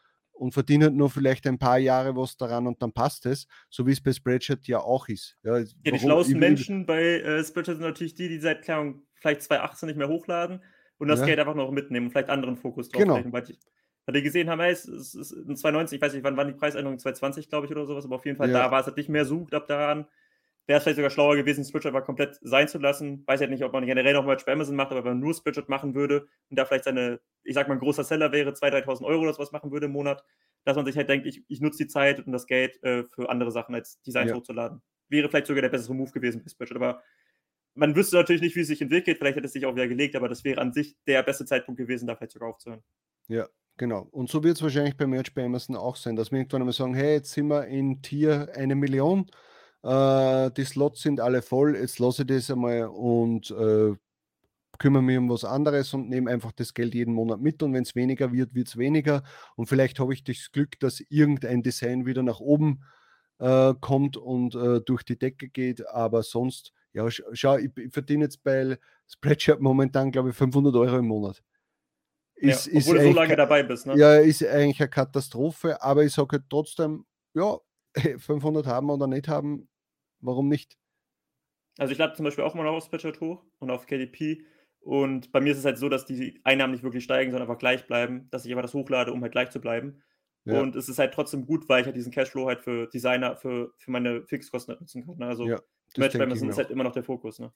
und verdiene halt nur vielleicht ein paar Jahre was daran und dann passt es, so wie es bei Spreadshirt ja auch ist. Ja, ja die schlauesten Menschen bei äh, Spreadshirt sind natürlich die, die seit klar, vielleicht 2018 nicht mehr hochladen und das ja. Geld einfach noch mitnehmen und vielleicht anderen Fokus drauf genau. legen, weil die, weil die gesehen haben, hey, es ist, es ist in 2019, ich weiß nicht, wann waren die Preisänderungen, 2020 glaube ich oder sowas, aber auf jeden Fall ja. da war es halt nicht mehr sucht ab daran. Wäre es vielleicht sogar schlauer gewesen, Switch einfach komplett sein zu lassen. Weiß halt nicht, ob man generell noch mal bei Amazon macht, aber wenn man nur Switch machen würde und da vielleicht seine, ich sag mal, ein großer Seller wäre, 2.000, 3.000 Euro oder sowas machen würde im Monat, dass man sich halt denkt, ich, ich nutze die Zeit und das Geld äh, für andere Sachen als Designs ja. hochzuladen. Wäre vielleicht sogar der bessere Move gewesen bei Spreadshirt, aber man wüsste natürlich nicht, wie es sich entwickelt. Vielleicht hätte es sich auch wieder gelegt, aber das wäre an sich der beste Zeitpunkt gewesen, da vielleicht sogar aufzuhören. Ja, genau. Und so wird es wahrscheinlich bei Merch bei Amazon auch sein, dass wir irgendwann einmal sagen: Hey, jetzt sind wir in Tier eine Million. Äh, die Slots sind alle voll. Jetzt lasse ich das einmal und äh, kümmere mich um was anderes und nehme einfach das Geld jeden Monat mit. Und wenn es weniger wird, wird es weniger. Und vielleicht habe ich das Glück, dass irgendein Design wieder nach oben äh, kommt und äh, durch die Decke geht. Aber sonst ja, schau, ich, ich verdiene jetzt bei Spreadshirt momentan, glaube ich, 500 Euro im Monat. Ist, ja, obwohl ist du so lange dabei bist. Ne? Ja, ist eigentlich eine Katastrophe, aber ich sage halt trotzdem, ja, 500 haben oder nicht haben, warum nicht? Also ich lade zum Beispiel auch mal auf Spreadshirt hoch und auf KDP und bei mir ist es halt so, dass die Einnahmen nicht wirklich steigen, sondern einfach gleich bleiben, dass ich einfach das hochlade, um halt gleich zu bleiben. Ja. Und es ist halt trotzdem gut, weil ich halt diesen Cashflow halt für Designer, für, für meine Fixkosten halt nutzen kann. Ne? Also ja. Amazon ist halt immer noch der Fokus, ne?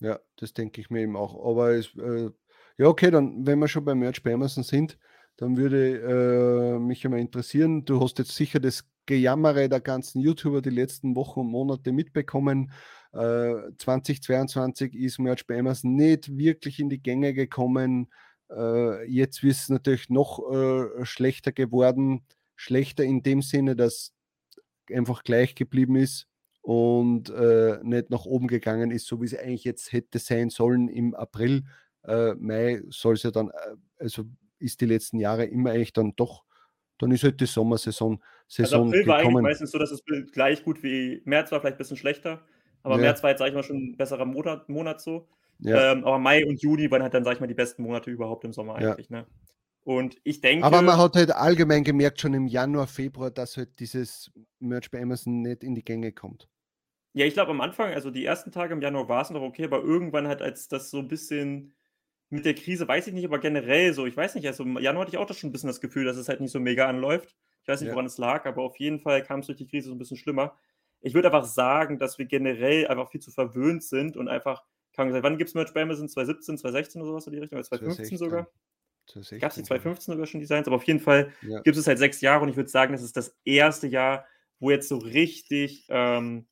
Ja, das denke ich mir eben auch. Aber es, äh, ja, okay, dann, wenn wir schon bei Merch bei Amazon sind, dann würde äh, mich immer interessieren, du hast jetzt sicher das Gejammere der ganzen YouTuber die letzten Wochen und Monate mitbekommen. Äh, 2022 ist Merch bei Amazon nicht wirklich in die Gänge gekommen. Äh, jetzt ist es natürlich noch äh, schlechter geworden. Schlechter in dem Sinne, dass einfach gleich geblieben ist und äh, nicht nach oben gegangen ist, so wie es eigentlich jetzt hätte sein sollen im April. Äh, Mai soll es ja dann, äh, also ist die letzten Jahre immer eigentlich dann doch, dann ist halt die Sommersaison Saison also April war gekommen. eigentlich meistens so, dass es gleich gut wie März war, vielleicht ein bisschen schlechter. Aber ja. März war jetzt, sag ich mal, schon ein besserer Monat, Monat so. Ja. Ähm, aber Mai und Juni waren halt dann, sag ich mal, die besten Monate überhaupt im Sommer eigentlich. Ja. Ne? Und ich denke. Aber man hat halt allgemein gemerkt, schon im Januar, Februar, dass halt dieses Merch bei Amazon nicht in die Gänge kommt. Ja, ich glaube am Anfang, also die ersten Tage im Januar war es noch okay, aber irgendwann halt, als das so ein bisschen mit der Krise, weiß ich nicht, aber generell so, ich weiß nicht, also im Januar hatte ich auch das schon ein bisschen das Gefühl, dass es halt nicht so mega anläuft. Ich weiß nicht, ja. woran es lag, aber auf jeden Fall kam es durch die Krise so ein bisschen schlimmer. Ich würde einfach sagen, dass wir generell einfach viel zu verwöhnt sind und einfach, kann man sagen, wann gibt es Merch bei Amazon? 2017, 2016 oder sowas in die Richtung? Oder 2015 sogar? Gab es die 2015 sogar schon Designs, aber auf jeden Fall ja. gibt es halt sechs Jahre und ich würde sagen, das ist das erste Jahr, wo jetzt so richtig ähm,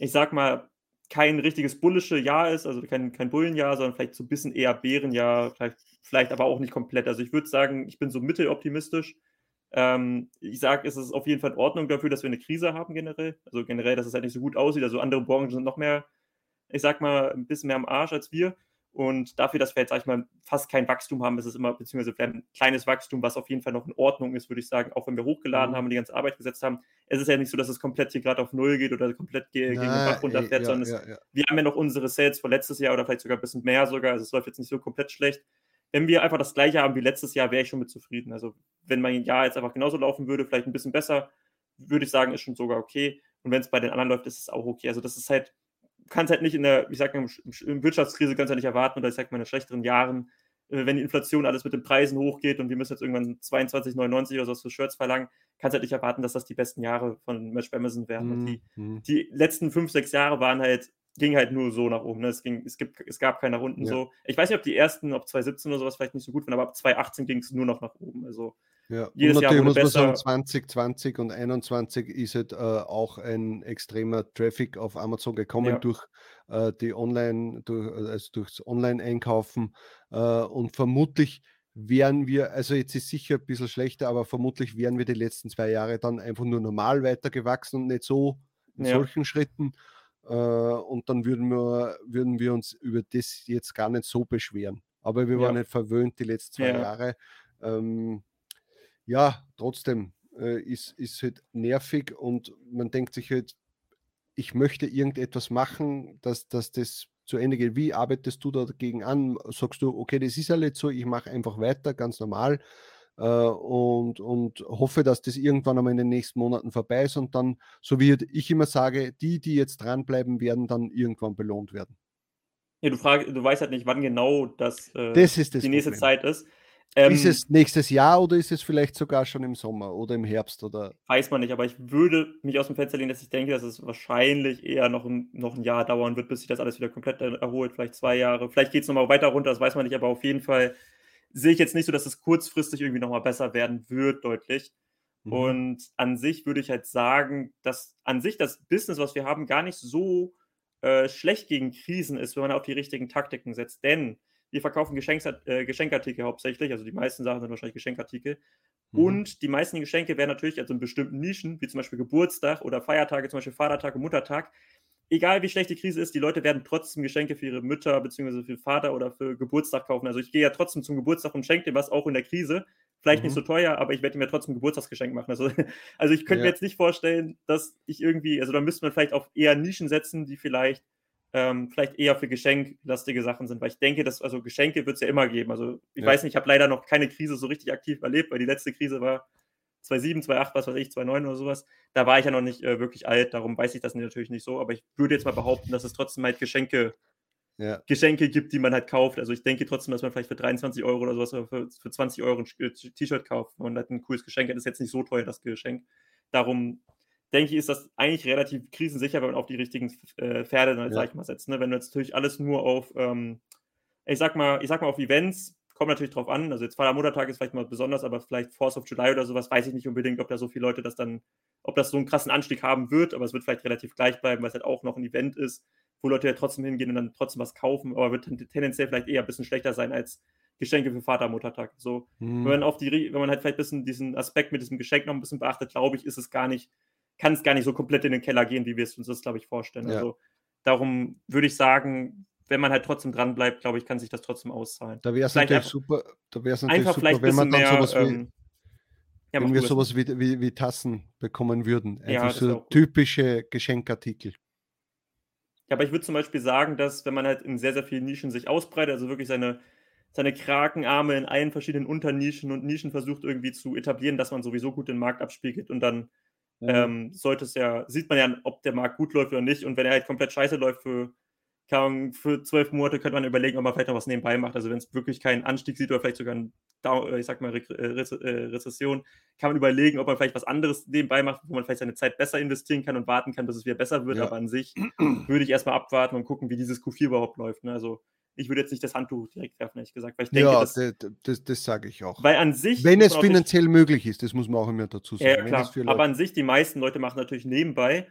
ich sag mal, kein richtiges bullische Jahr ist, also kein, kein Bullenjahr, sondern vielleicht so ein bisschen eher Bärenjahr, vielleicht, vielleicht aber auch nicht komplett. Also ich würde sagen, ich bin so mitteloptimistisch. Ähm, ich sage, es ist auf jeden Fall in Ordnung dafür, dass wir eine Krise haben generell. Also generell, dass es halt nicht so gut aussieht. Also andere Branchen sind noch mehr, ich sag mal, ein bisschen mehr am Arsch als wir. Und dafür, dass wir jetzt, sag ich mal, fast kein Wachstum haben, ist es immer, beziehungsweise ein kleines Wachstum, was auf jeden Fall noch in Ordnung ist, würde ich sagen, auch wenn wir hochgeladen mhm. haben und die ganze Arbeit gesetzt haben. Es ist ja nicht so, dass es komplett hier gerade auf Null geht oder komplett Na, gegen den Bach runterfährt, ja, sondern ja, ja. wir haben ja noch unsere Sales von letztes Jahr oder vielleicht sogar ein bisschen mehr sogar. Also es läuft jetzt nicht so komplett schlecht. Wenn wir einfach das gleiche haben wie letztes Jahr, wäre ich schon mit zufrieden. Also wenn mein Jahr jetzt einfach genauso laufen würde, vielleicht ein bisschen besser, würde ich sagen, ist schon sogar okay. Und wenn es bei den anderen läuft, ist es auch okay. Also das ist halt kannst halt nicht in der, ich sag mal, in Wirtschaftskrise kannst du ja nicht erwarten oder ich sag mal in schlechteren Jahren, äh, wenn die Inflation alles mit den Preisen hochgeht und wir müssen jetzt irgendwann 22,99 oder so für Shirts verlangen, kannst du halt nicht erwarten, dass das die besten Jahre von Match Amazon werden. Mm, die, mm. die, letzten fünf, sechs Jahre waren halt, ging halt nur so nach oben. Ne? Es, ging, es, gibt, es gab keine Runden ja. so. Ich weiß nicht, ob die ersten, ob 2017 oder sowas vielleicht nicht so gut waren, aber ab 2018 ging es nur noch nach oben. Also ja, Jedes und natürlich muss man sagen, 2020 und 2021 ist halt äh, auch ein extremer Traffic auf Amazon gekommen ja. durch äh, die Online, durch, also durchs Online-Einkaufen. Äh, und vermutlich werden wir, also jetzt ist sicher ein bisschen schlechter, aber vermutlich wären wir die letzten zwei Jahre dann einfach nur normal weitergewachsen und nicht so in ja. solchen Schritten. Äh, und dann würden wir, würden wir uns über das jetzt gar nicht so beschweren. Aber wir waren nicht verwöhnt die letzten zwei Jahre. Ähm, ja, trotzdem äh, ist, ist halt nervig und man denkt sich halt, ich möchte irgendetwas machen, dass, dass das zu Ende geht. Wie arbeitest du dagegen an? Sagst du, okay, das ist ja nicht so, ich mache einfach weiter, ganz normal äh, und, und hoffe, dass das irgendwann einmal in den nächsten Monaten vorbei ist und dann, so wie ich immer sage, die, die jetzt dranbleiben, werden dann irgendwann belohnt werden. Ja, du, frag, du weißt halt nicht, wann genau das, äh, das, das die nächste Problem. Zeit ist. Ähm, ist es nächstes Jahr oder ist es vielleicht sogar schon im Sommer oder im Herbst? Oder? Weiß man nicht, aber ich würde mich aus dem Fenster lehnen, dass ich denke, dass es wahrscheinlich eher noch ein, noch ein Jahr dauern wird, bis sich das alles wieder komplett erholt. Vielleicht zwei Jahre. Vielleicht geht es nochmal weiter runter, das weiß man nicht, aber auf jeden Fall sehe ich jetzt nicht so, dass es kurzfristig irgendwie nochmal besser werden wird, deutlich. Mhm. Und an sich würde ich halt sagen, dass an sich das Business, was wir haben, gar nicht so äh, schlecht gegen Krisen ist, wenn man auf die richtigen Taktiken setzt. Denn wir verkaufen Geschenks äh, Geschenkartikel hauptsächlich, also die meisten Sachen sind wahrscheinlich Geschenkartikel. Mhm. Und die meisten Geschenke werden natürlich also in bestimmten Nischen, wie zum Beispiel Geburtstag oder Feiertage, zum Beispiel Vatertag und Muttertag, egal wie schlecht die Krise ist, die Leute werden trotzdem Geschenke für ihre Mütter bzw. für Vater oder für Geburtstag kaufen. Also ich gehe ja trotzdem zum Geburtstag und schenke dir was, auch in der Krise. Vielleicht mhm. nicht so teuer, aber ich werde mir trotzdem ein Geburtstagsgeschenk machen. Also, also ich könnte ja. mir jetzt nicht vorstellen, dass ich irgendwie, also da müsste man vielleicht auf eher Nischen setzen, die vielleicht ähm, vielleicht eher für geschenklastige Sachen sind, weil ich denke, dass also Geschenke wird es ja immer geben. Also ich ja. weiß nicht, ich habe leider noch keine Krise so richtig aktiv erlebt, weil die letzte Krise war 2007, 2008, was weiß ich, 2009 oder sowas. Da war ich ja noch nicht äh, wirklich alt, darum weiß ich das natürlich nicht so, aber ich würde jetzt mal behaupten, dass es trotzdem halt Geschenke ja. Geschenke gibt, die man halt kauft. Also ich denke trotzdem, dass man vielleicht für 23 Euro oder sowas für, für 20 Euro ein äh, T-Shirt kauft und halt ein cooles Geschenk hat. Das ist jetzt nicht so teuer, das Geschenk. Darum denke ich, ist das eigentlich relativ krisensicher, wenn man auf die richtigen äh, Pferde, dann, ja. sag ich mal, setzt. Ne? Wenn du jetzt natürlich alles nur auf, ähm, ich sag mal, ich sag mal auf Events, kommt natürlich drauf an. Also jetzt Vatermuttertag ist vielleicht mal besonders, aber vielleicht Force of July oder sowas, weiß ich nicht unbedingt, ob da so viele Leute das dann, ob das so einen krassen Anstieg haben wird, aber es wird vielleicht relativ gleich bleiben, weil es halt auch noch ein Event ist, wo Leute ja trotzdem hingehen und dann trotzdem was kaufen, aber wird tendenziell vielleicht eher ein bisschen schlechter sein als Geschenke für Vatermuttertag. So, hm. wenn man auf die, wenn man halt vielleicht ein bisschen diesen Aspekt mit diesem Geschenk noch ein bisschen beachtet, glaube ich, ist es gar nicht kann es gar nicht so komplett in den Keller gehen, wie wir es uns das, glaube ich, vorstellen. Ja. Also darum würde ich sagen, wenn man halt trotzdem dran bleibt, glaube ich, kann sich das trotzdem auszahlen. Da wäre es natürlich einfach, super, da wäre es natürlich einfach super, wenn man dann mehr, sowas wie, ähm, ja, wenn wir sowas wie, wie, wie, Tassen bekommen würden. Einfach ja, so typische Geschenkartikel. Ja, aber ich würde zum Beispiel sagen, dass wenn man halt in sehr, sehr vielen Nischen sich ausbreitet, also wirklich seine, seine Krakenarme in allen verschiedenen Unternischen und Nischen versucht irgendwie zu etablieren, dass man sowieso gut den Markt abspiegelt und dann Mhm. Ähm, sollte es ja, sieht man ja, ob der Markt gut läuft oder nicht. Und wenn er halt komplett scheiße läuft für, für zwölf Monate, könnte man überlegen, ob man vielleicht noch was nebenbei macht. Also wenn es wirklich keinen Anstieg sieht oder vielleicht sogar einen äh, ich sag mal, Re äh, Re äh, Rezession, kann man überlegen, ob man vielleicht was anderes nebenbei macht, wo man vielleicht seine Zeit besser investieren kann und warten kann, bis es wieder besser wird. Ja. Aber an sich würde ich erstmal abwarten und gucken, wie dieses Q4 überhaupt läuft. Ne? Also ich würde jetzt nicht das Handtuch direkt werfen, ehrlich gesagt. Weil ich denke, ja, das, das, das, das sage ich auch. Weil an sich. Wenn es finanziell nicht, möglich ist, das muss man auch immer dazu sagen. Ja, klar. Aber an sich, die meisten Leute machen natürlich nebenbei.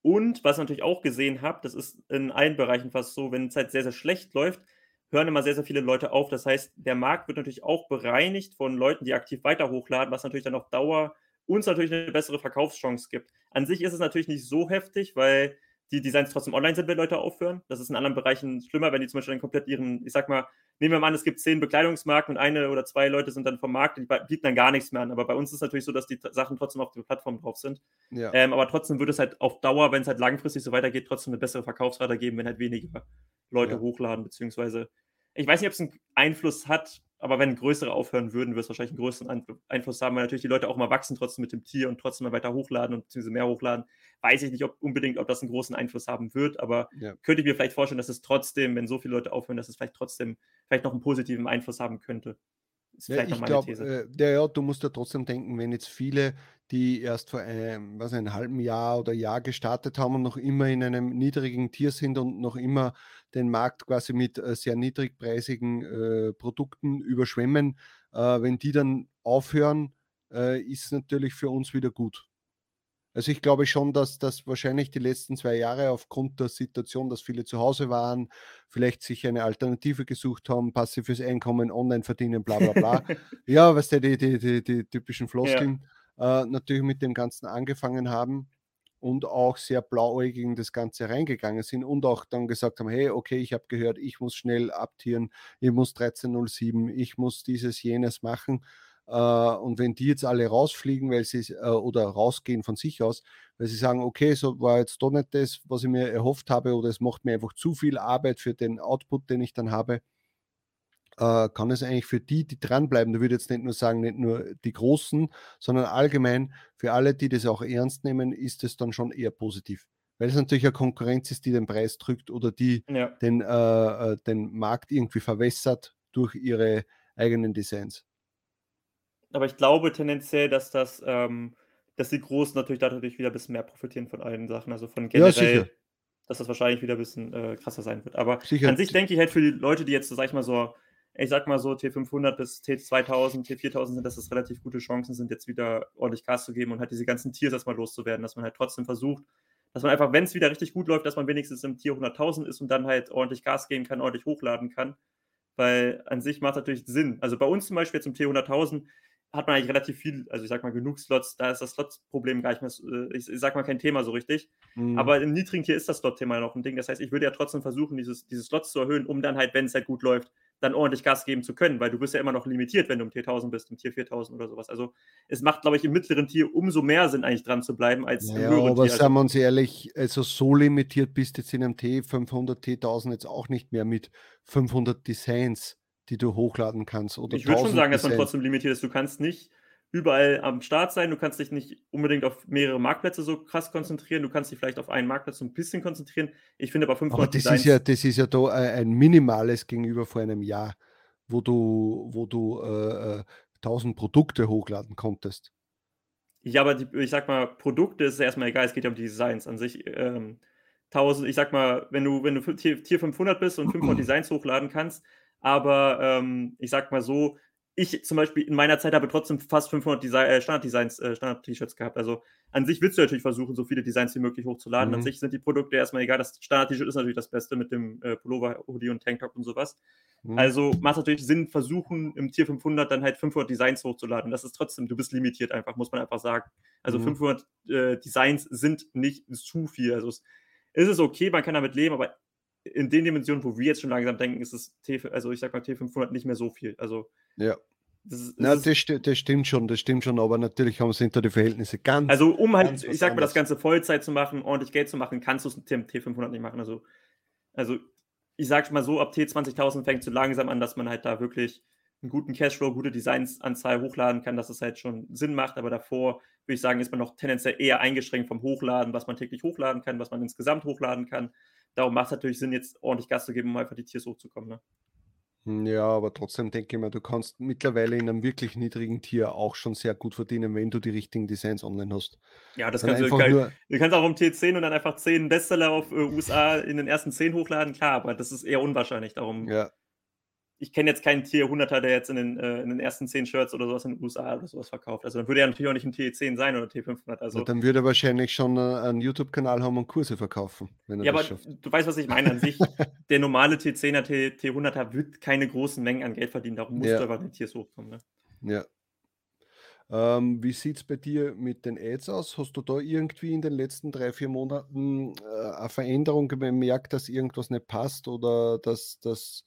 Und was ich natürlich auch gesehen habe, das ist in allen Bereichen fast so, wenn es halt sehr, sehr schlecht läuft, hören immer sehr, sehr viele Leute auf. Das heißt, der Markt wird natürlich auch bereinigt von Leuten, die aktiv weiter hochladen, was natürlich dann auf Dauer uns natürlich eine bessere Verkaufschance gibt. An sich ist es natürlich nicht so heftig, weil die Designs trotzdem online sind, wenn Leute aufhören. Das ist in anderen Bereichen schlimmer, wenn die zum Beispiel dann komplett ihren, ich sag mal, nehmen wir mal an, es gibt zehn Bekleidungsmarken und eine oder zwei Leute sind dann vom Markt, die bieten dann gar nichts mehr an. Aber bei uns ist es natürlich so, dass die Sachen trotzdem auf der Plattform drauf sind. Ja. Ähm, aber trotzdem würde es halt auf Dauer, wenn es halt langfristig so weitergeht, trotzdem eine bessere Verkaufsrate geben, wenn halt weniger Leute ja. hochladen, beziehungsweise ich weiß nicht, ob es einen Einfluss hat, aber wenn größere aufhören würden, wird es wahrscheinlich einen größeren Einfluss haben, weil natürlich die Leute auch mal wachsen trotzdem mit dem Tier und trotzdem mal weiter hochladen und beziehungsweise mehr hochladen. Weiß ich nicht ob, unbedingt, ob das einen großen Einfluss haben wird, aber ja. könnte ich mir vielleicht vorstellen, dass es trotzdem, wenn so viele Leute aufhören, dass es vielleicht trotzdem vielleicht noch einen positiven Einfluss haben könnte. Ja, ich glaube, äh, ja, du musst ja trotzdem denken, wenn jetzt viele, die erst vor einem, was, einem halben Jahr oder Jahr gestartet haben und noch immer in einem niedrigen Tier sind und noch immer den Markt quasi mit äh, sehr niedrigpreisigen äh, Produkten überschwemmen, äh, wenn die dann aufhören, äh, ist natürlich für uns wieder gut. Also ich glaube schon, dass das wahrscheinlich die letzten zwei Jahre aufgrund der Situation, dass viele zu Hause waren, vielleicht sich eine Alternative gesucht haben, passives Einkommen, online verdienen, bla bla bla. ja, was die, die, die, die, die typischen Floskeln ja. äh, natürlich mit dem Ganzen angefangen haben und auch sehr blauäugig in das Ganze reingegangen sind und auch dann gesagt haben, hey, okay, ich habe gehört, ich muss schnell abtieren, ich muss 1307, ich muss dieses, jenes machen. Äh, und wenn die jetzt alle rausfliegen, weil sie äh, oder rausgehen von sich aus, weil sie sagen, okay, so war jetzt doch nicht das, was ich mir erhofft habe, oder es macht mir einfach zu viel Arbeit für den Output, den ich dann habe, äh, kann es eigentlich für die, die dranbleiben, da würde ich jetzt nicht nur sagen, nicht nur die Großen, sondern allgemein für alle, die das auch ernst nehmen, ist es dann schon eher positiv. Weil es natürlich eine Konkurrenz ist, die den Preis drückt oder die ja. den, äh, den Markt irgendwie verwässert durch ihre eigenen Designs aber ich glaube tendenziell, dass das, ähm, dass die Großen natürlich dadurch wieder ein bisschen mehr profitieren von allen Sachen, also von generell, ja, dass das wahrscheinlich wieder ein bisschen äh, krasser sein wird. Aber sicher. an sich denke ich halt für die Leute, die jetzt, sag ich mal so, ich sag mal so T500 bis T2000, T4000 sind, dass das relativ gute Chancen sind, jetzt wieder ordentlich Gas zu geben und halt diese ganzen Tiers erstmal loszuwerden, dass man halt trotzdem versucht, dass man einfach, wenn es wieder richtig gut läuft, dass man wenigstens im Tier 100.000 ist und dann halt ordentlich Gas geben kann, ordentlich hochladen kann, weil an sich macht es natürlich Sinn. Also bei uns zum Beispiel zum T 100.000 hat man eigentlich relativ viel, also ich sag mal genug Slots, da ist das Slot-Problem gar nicht mehr, äh, ich, ich, sag mal kein Thema so richtig. Mhm. Aber im niedrigen Tier ist das Slot-Thema noch ein Ding. Das heißt, ich würde ja trotzdem versuchen, dieses, diese Slots zu erhöhen, um dann halt, wenn es halt gut läuft, dann ordentlich Gas geben zu können, weil du bist ja immer noch limitiert, wenn du im Tier 1000 bist, im Tier 4000 oder sowas. Also es macht, glaube ich, im mittleren Tier umso mehr Sinn, eigentlich dran zu bleiben, als ja, im höheren aber Tier. Aber sagen wir uns ehrlich, also so limitiert bist du jetzt in einem T 500, T1000 jetzt auch nicht mehr mit 500 Designs die du hochladen kannst. Oder ich würde schon sagen, dass man trotzdem limitiert ist. Du kannst nicht überall am Start sein. Du kannst dich nicht unbedingt auf mehrere Marktplätze so krass konzentrieren. Du kannst dich vielleicht auf einen Marktplatz so ein bisschen konzentrieren. Ich finde aber 500 aber das ist ja Das ist ja da ein minimales gegenüber vor einem Jahr, wo du, wo du äh, 1000 äh, Produkte hochladen konntest. Ja, aber die, ich sag mal, Produkte ist erstmal egal. Es geht ja um die Designs an sich. Ähm, 1000, ich sag mal, wenn du, wenn du Tier 500 bist und 500 Designs hochladen kannst, aber ähm, ich sag mal so, ich zum Beispiel in meiner Zeit habe trotzdem fast 500 Design, äh, Standard-Designs, äh, Standard-T-Shirts gehabt. Also an sich willst du natürlich versuchen, so viele Designs wie möglich hochzuladen. Mhm. An sich sind die Produkte erstmal egal. Das Standard-T-Shirt ist natürlich das Beste mit dem äh, Pullover, Hoodie und Tanktop und sowas. Mhm. Also macht es natürlich Sinn, versuchen im Tier 500 dann halt 500 Designs hochzuladen. Das ist trotzdem, du bist limitiert einfach, muss man einfach sagen. Also mhm. 500 äh, Designs sind nicht zu viel. Also es, es ist okay, man kann damit leben, aber in den Dimensionen, wo wir jetzt schon langsam denken, ist es T, also ich sag mal T500 nicht mehr so viel. Also ja. Das, das, Na, das, das, stimmt schon, das stimmt schon, aber natürlich haben, sind da die Verhältnisse ganz. Also, um halt, ich sag mal, das Ganze Vollzeit zu machen, ordentlich Geld zu machen, kannst du es mit dem T500 nicht machen. Also, also ich sag mal so, ab T20.000 fängt es so langsam an, dass man halt da wirklich einen guten Cashflow, gute Designsanzahl hochladen kann, dass es halt schon Sinn macht. Aber davor würde ich sagen, ist man noch tendenziell eher eingeschränkt vom Hochladen, was man täglich hochladen kann, was man insgesamt hochladen kann. Darum macht es natürlich Sinn, jetzt ordentlich Gas zu geben, um einfach die Tiers hochzukommen. Ne? Hm, ja, aber trotzdem denke ich mir, du kannst mittlerweile in einem wirklich niedrigen Tier auch schon sehr gut verdienen, wenn du die richtigen Designs online hast. Ja, das kannst du. Kann, du kannst auch um T10 und dann einfach 10 Bestseller auf äh, USA in den ersten 10 hochladen, klar, aber das ist eher unwahrscheinlich. Darum ja ich kenne jetzt keinen Tier 100er, der jetzt in den, äh, in den ersten 10 Shirts oder sowas in den USA oder sowas verkauft. Also dann würde er natürlich auch nicht ein T10 sein oder T500. Also, ja, dann würde er wahrscheinlich schon äh, einen YouTube-Kanal haben und Kurse verkaufen. ja, aber schafft. du weißt, was ich meine an sich. der normale T10er, T, T100er wird keine großen Mengen an Geld verdienen. Darum musst ja. aber den Tiers hochkommen. Ne? Ja. Ähm, wie sieht es bei dir mit den Ads aus? Hast du da irgendwie in den letzten drei, vier Monaten äh, eine Veränderung bemerkt, dass irgendwas nicht passt oder dass das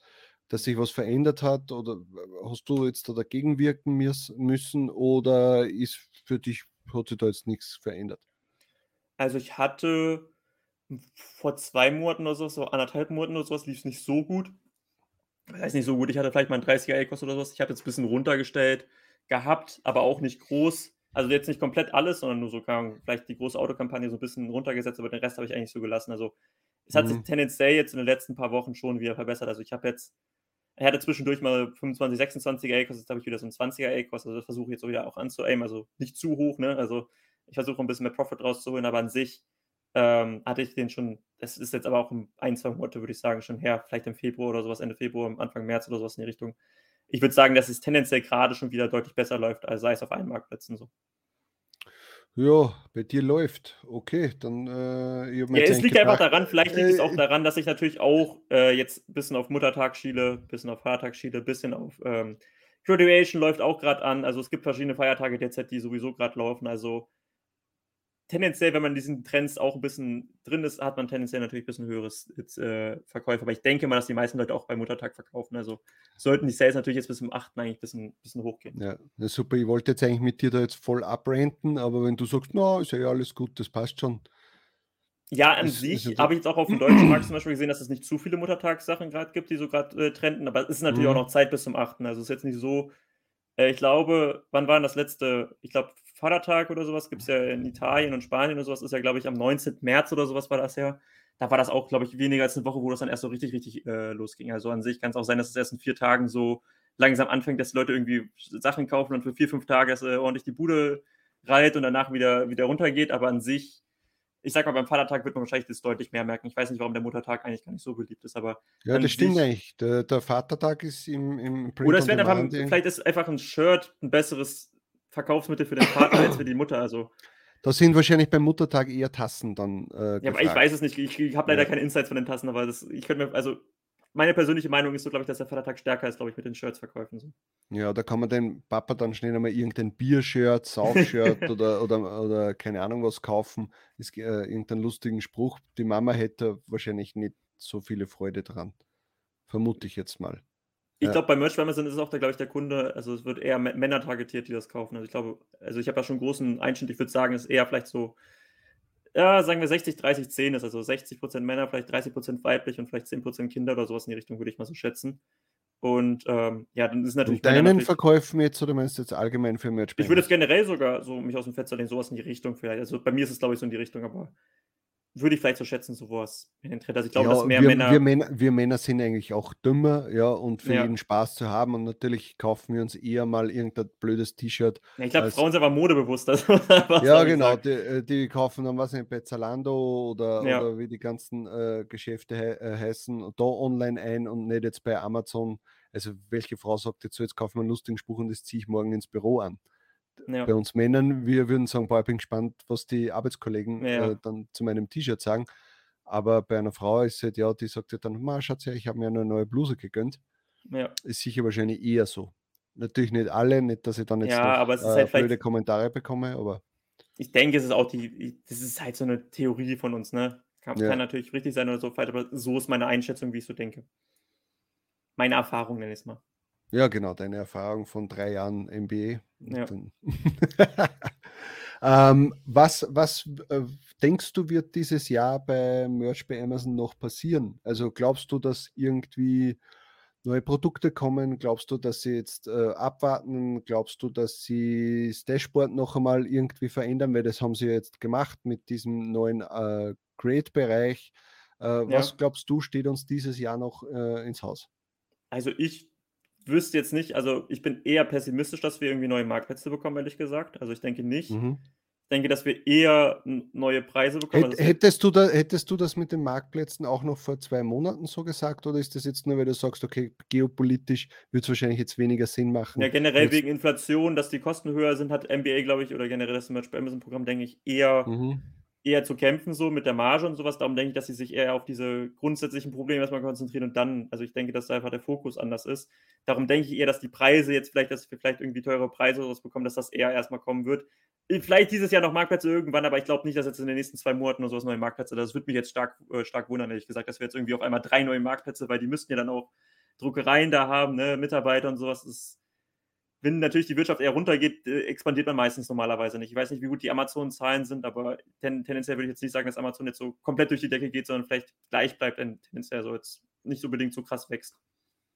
dass sich was verändert hat oder hast du jetzt da dagegen wirken müssen oder ist für dich, hat sich da jetzt nichts verändert? Also ich hatte vor zwei Monaten oder so, so anderthalb Monaten oder sowas, lief es nicht so gut. Das heißt nicht so gut, ich hatte vielleicht mal einen 30er ACOS oder sowas. Ich habe jetzt ein bisschen runtergestellt gehabt, aber auch nicht groß. Also jetzt nicht komplett alles, sondern nur so, vielleicht die große Autokampagne so ein bisschen runtergesetzt, aber den Rest habe ich eigentlich so gelassen. Also es hat mhm. sich tendenziell jetzt in den letzten paar Wochen schon wieder verbessert. Also ich habe jetzt er hatte zwischendurch mal 25, 26er A-Kurs, jetzt habe ich wieder so einen 20er A-Kurs, also das versuche ich jetzt auch wieder auch anzuaimen, also nicht zu hoch, ne? Also ich versuche ein bisschen mehr Profit rauszuholen, aber an sich ähm, hatte ich den schon, das ist jetzt aber auch ein, zwei Monate, würde ich sagen, schon her, vielleicht im Februar oder sowas, Ende Februar, Anfang März oder sowas in die Richtung. Ich würde sagen, dass es tendenziell gerade schon wieder deutlich besser läuft, als sei es auf allen Marktplätzen so. Ja, bei dir läuft. Okay, dann. Äh, ja, es liegt einfach daran, vielleicht liegt äh, es auch daran, dass ich natürlich auch äh, jetzt ein bisschen auf Muttertag schiele, ein bisschen auf Vatertag schiele, ein bisschen auf ähm, Graduation läuft auch gerade an. Also es gibt verschiedene Feiertage derzeit, die sowieso gerade laufen. Also tendenziell, wenn man in diesen Trends auch ein bisschen drin ist, hat man tendenziell natürlich ein bisschen höheres äh, Verkäufe. Aber ich denke mal, dass die meisten Leute auch beim Muttertag verkaufen. Also sollten die Sales natürlich jetzt bis zum 8. eigentlich ein bisschen, bisschen hochgehen. Ja, super. Ich wollte jetzt eigentlich mit dir da jetzt voll abrenten, aber wenn du sagst, na, no, ist ja alles gut, das passt schon. Ja, an ist, sich habe ich jetzt auch auf dem deutschen Markt zum Beispiel gesehen, dass es nicht zu viele Muttertagssachen gerade gibt, die so gerade äh, trenden, aber es ist natürlich mhm. auch noch Zeit bis zum 8. Also es ist jetzt nicht so, äh, ich glaube, wann war denn das letzte, ich glaube, Vatertag oder sowas gibt es ja in Italien und Spanien und sowas, ist ja, glaube ich, am 19. März oder sowas war das ja. Da war das auch, glaube ich, weniger als eine Woche, wo das dann erst so richtig, richtig äh, losging. Also an sich kann es auch sein, dass es erst in vier Tagen so langsam anfängt, dass die Leute irgendwie Sachen kaufen und für vier, fünf Tage es äh, ordentlich die Bude reiht und danach wieder, wieder runtergeht. Aber an sich ich sag mal, beim Vatertag wird man wahrscheinlich das deutlich mehr merken. Ich weiß nicht, warum der Muttertag eigentlich gar nicht so beliebt ist, aber. Ja, das stimmt eigentlich. Der, der, Vatertag ist im, im Print Oder es wird einfach, vielleicht ist einfach ein Shirt ein besseres Verkaufsmittel für den Vater als für die Mutter. Also. Da sind wahrscheinlich beim Muttertag eher Tassen dann. Äh, ja, aber ich weiß es nicht. Ich, ich habe leider ja. keine Insights von den Tassen, aber das, ich könnte mir, also meine persönliche Meinung ist so, glaube ich, dass der Vatertag stärker ist, glaube ich, mit den Shirts-Verkäufen. So. Ja, da kann man den Papa dann schnell einmal irgendein Bier-Shirt, Sauf-Shirt oder, oder, oder keine Ahnung was kaufen. Ist, äh, irgendeinen lustigen Spruch. Die Mama hätte wahrscheinlich nicht so viele Freude dran. Vermute ich jetzt mal. Ich ja. glaube, bei Merch bei Amazon ist es auch, glaube ich, der Kunde, also es wird eher Männer targetiert, die das kaufen. Also ich glaube, also ich habe ja schon einen großen Einschnitt, ich würde sagen, es ist eher vielleicht so ja, sagen wir 60, 30, 10 ist, also 60% Männer, vielleicht 30% weiblich und vielleicht 10% Kinder oder sowas in die Richtung, würde ich mal so schätzen. Und ähm, ja, dann ist natürlich. Und deinen natürlich, Verkäufen jetzt oder meinst du jetzt allgemein für Merch? Ich würde jetzt generell sogar so mich aus dem Fenster lehnen, sowas in die Richtung vielleicht. Also bei mir ist es, glaube ich, so in die Richtung, aber würde ich vielleicht so schätzen, sowas in den Trend. Also ich glaube, ja, dass mehr wir, Männer. Wir, Männer. wir Männer sind eigentlich auch dümmer, ja, und für ja. jeden Spaß zu haben. Und natürlich kaufen wir uns eher mal irgendein blödes T-Shirt. Ja, ich glaube, Frauen sind aber modebewusster. ja, genau. Die, äh, die, kaufen dann was nicht bei Zalando oder, oder wie die ganzen äh, Geschäfte he äh, heißen, da online ein und nicht jetzt bei Amazon. Also welche Frau sagt jetzt so, jetzt kaufen wir einen lustigen Spruch und das ziehe ich morgen ins Büro an ja. bei uns Männern, wir würden sagen, boah, ich bin gespannt, was die Arbeitskollegen ja. äh, dann zu meinem T-Shirt sagen. Aber bei einer Frau ist es halt, ja, die sagt ja dann, Ma, Schatz, ich habe mir eine neue Bluse gegönnt. Ja. Ist sicher wahrscheinlich eher so. Natürlich nicht alle, nicht, dass ich dann jetzt ja, noch, aber es ist äh, halt blöde Kommentare bekomme, aber. Ich denke, es ist auch die, das ist halt so eine Theorie von uns, ne? Kann, ja. kann natürlich richtig sein oder so aber so ist meine Einschätzung, wie ich so denke. Meine Erfahrung, nenne ich es mal. Ja, genau, deine Erfahrung von drei Jahren MBA. Ja. ähm, was was äh, denkst du, wird dieses Jahr bei Merch bei Amazon noch passieren? Also glaubst du, dass irgendwie neue Produkte kommen? Glaubst du, dass sie jetzt äh, abwarten? Glaubst du, dass sie das Dashboard noch einmal irgendwie verändern? Weil das haben sie jetzt gemacht mit diesem neuen äh, Create-Bereich. Äh, ja. Was glaubst du, steht uns dieses Jahr noch äh, ins Haus? Also ich wüsste jetzt nicht, also ich bin eher pessimistisch, dass wir irgendwie neue Marktplätze bekommen, ehrlich gesagt. Also ich denke nicht. Mhm. Ich denke, dass wir eher neue Preise bekommen. Also hättest, du da, hättest du das mit den Marktplätzen auch noch vor zwei Monaten so gesagt oder ist das jetzt nur, weil du sagst, okay, geopolitisch wird es wahrscheinlich jetzt weniger Sinn machen? Ja, generell jetzt. wegen Inflation, dass die Kosten höher sind, hat MBA, glaube ich, oder generell das Merch bei Amazon-Programm, denke ich, eher mhm eher zu kämpfen, so mit der Marge und sowas. Darum denke ich, dass sie sich eher auf diese grundsätzlichen Probleme erstmal konzentrieren und dann, also ich denke, dass da einfach der Fokus anders ist. Darum denke ich eher, dass die Preise jetzt vielleicht, dass wir vielleicht irgendwie teure Preise oder was bekommen, dass das eher erstmal kommen wird. Vielleicht dieses Jahr noch Marktplätze irgendwann, aber ich glaube nicht, dass jetzt in den nächsten zwei Monaten oder sowas neue Marktplätze, das würde mich jetzt stark, äh, stark wundern, ehrlich gesagt, dass wir jetzt irgendwie auf einmal drei neue Marktplätze, weil die müssten ja dann auch Druckereien da haben, ne, Mitarbeiter und sowas. ist wenn natürlich die Wirtschaft eher runtergeht, äh, expandiert man meistens normalerweise nicht. Ich weiß nicht, wie gut die Amazon-Zahlen sind, aber ten, tendenziell würde ich jetzt nicht sagen, dass Amazon jetzt so komplett durch die Decke geht, sondern vielleicht gleich bleibt, denn tendenziell so jetzt nicht so unbedingt so krass wächst.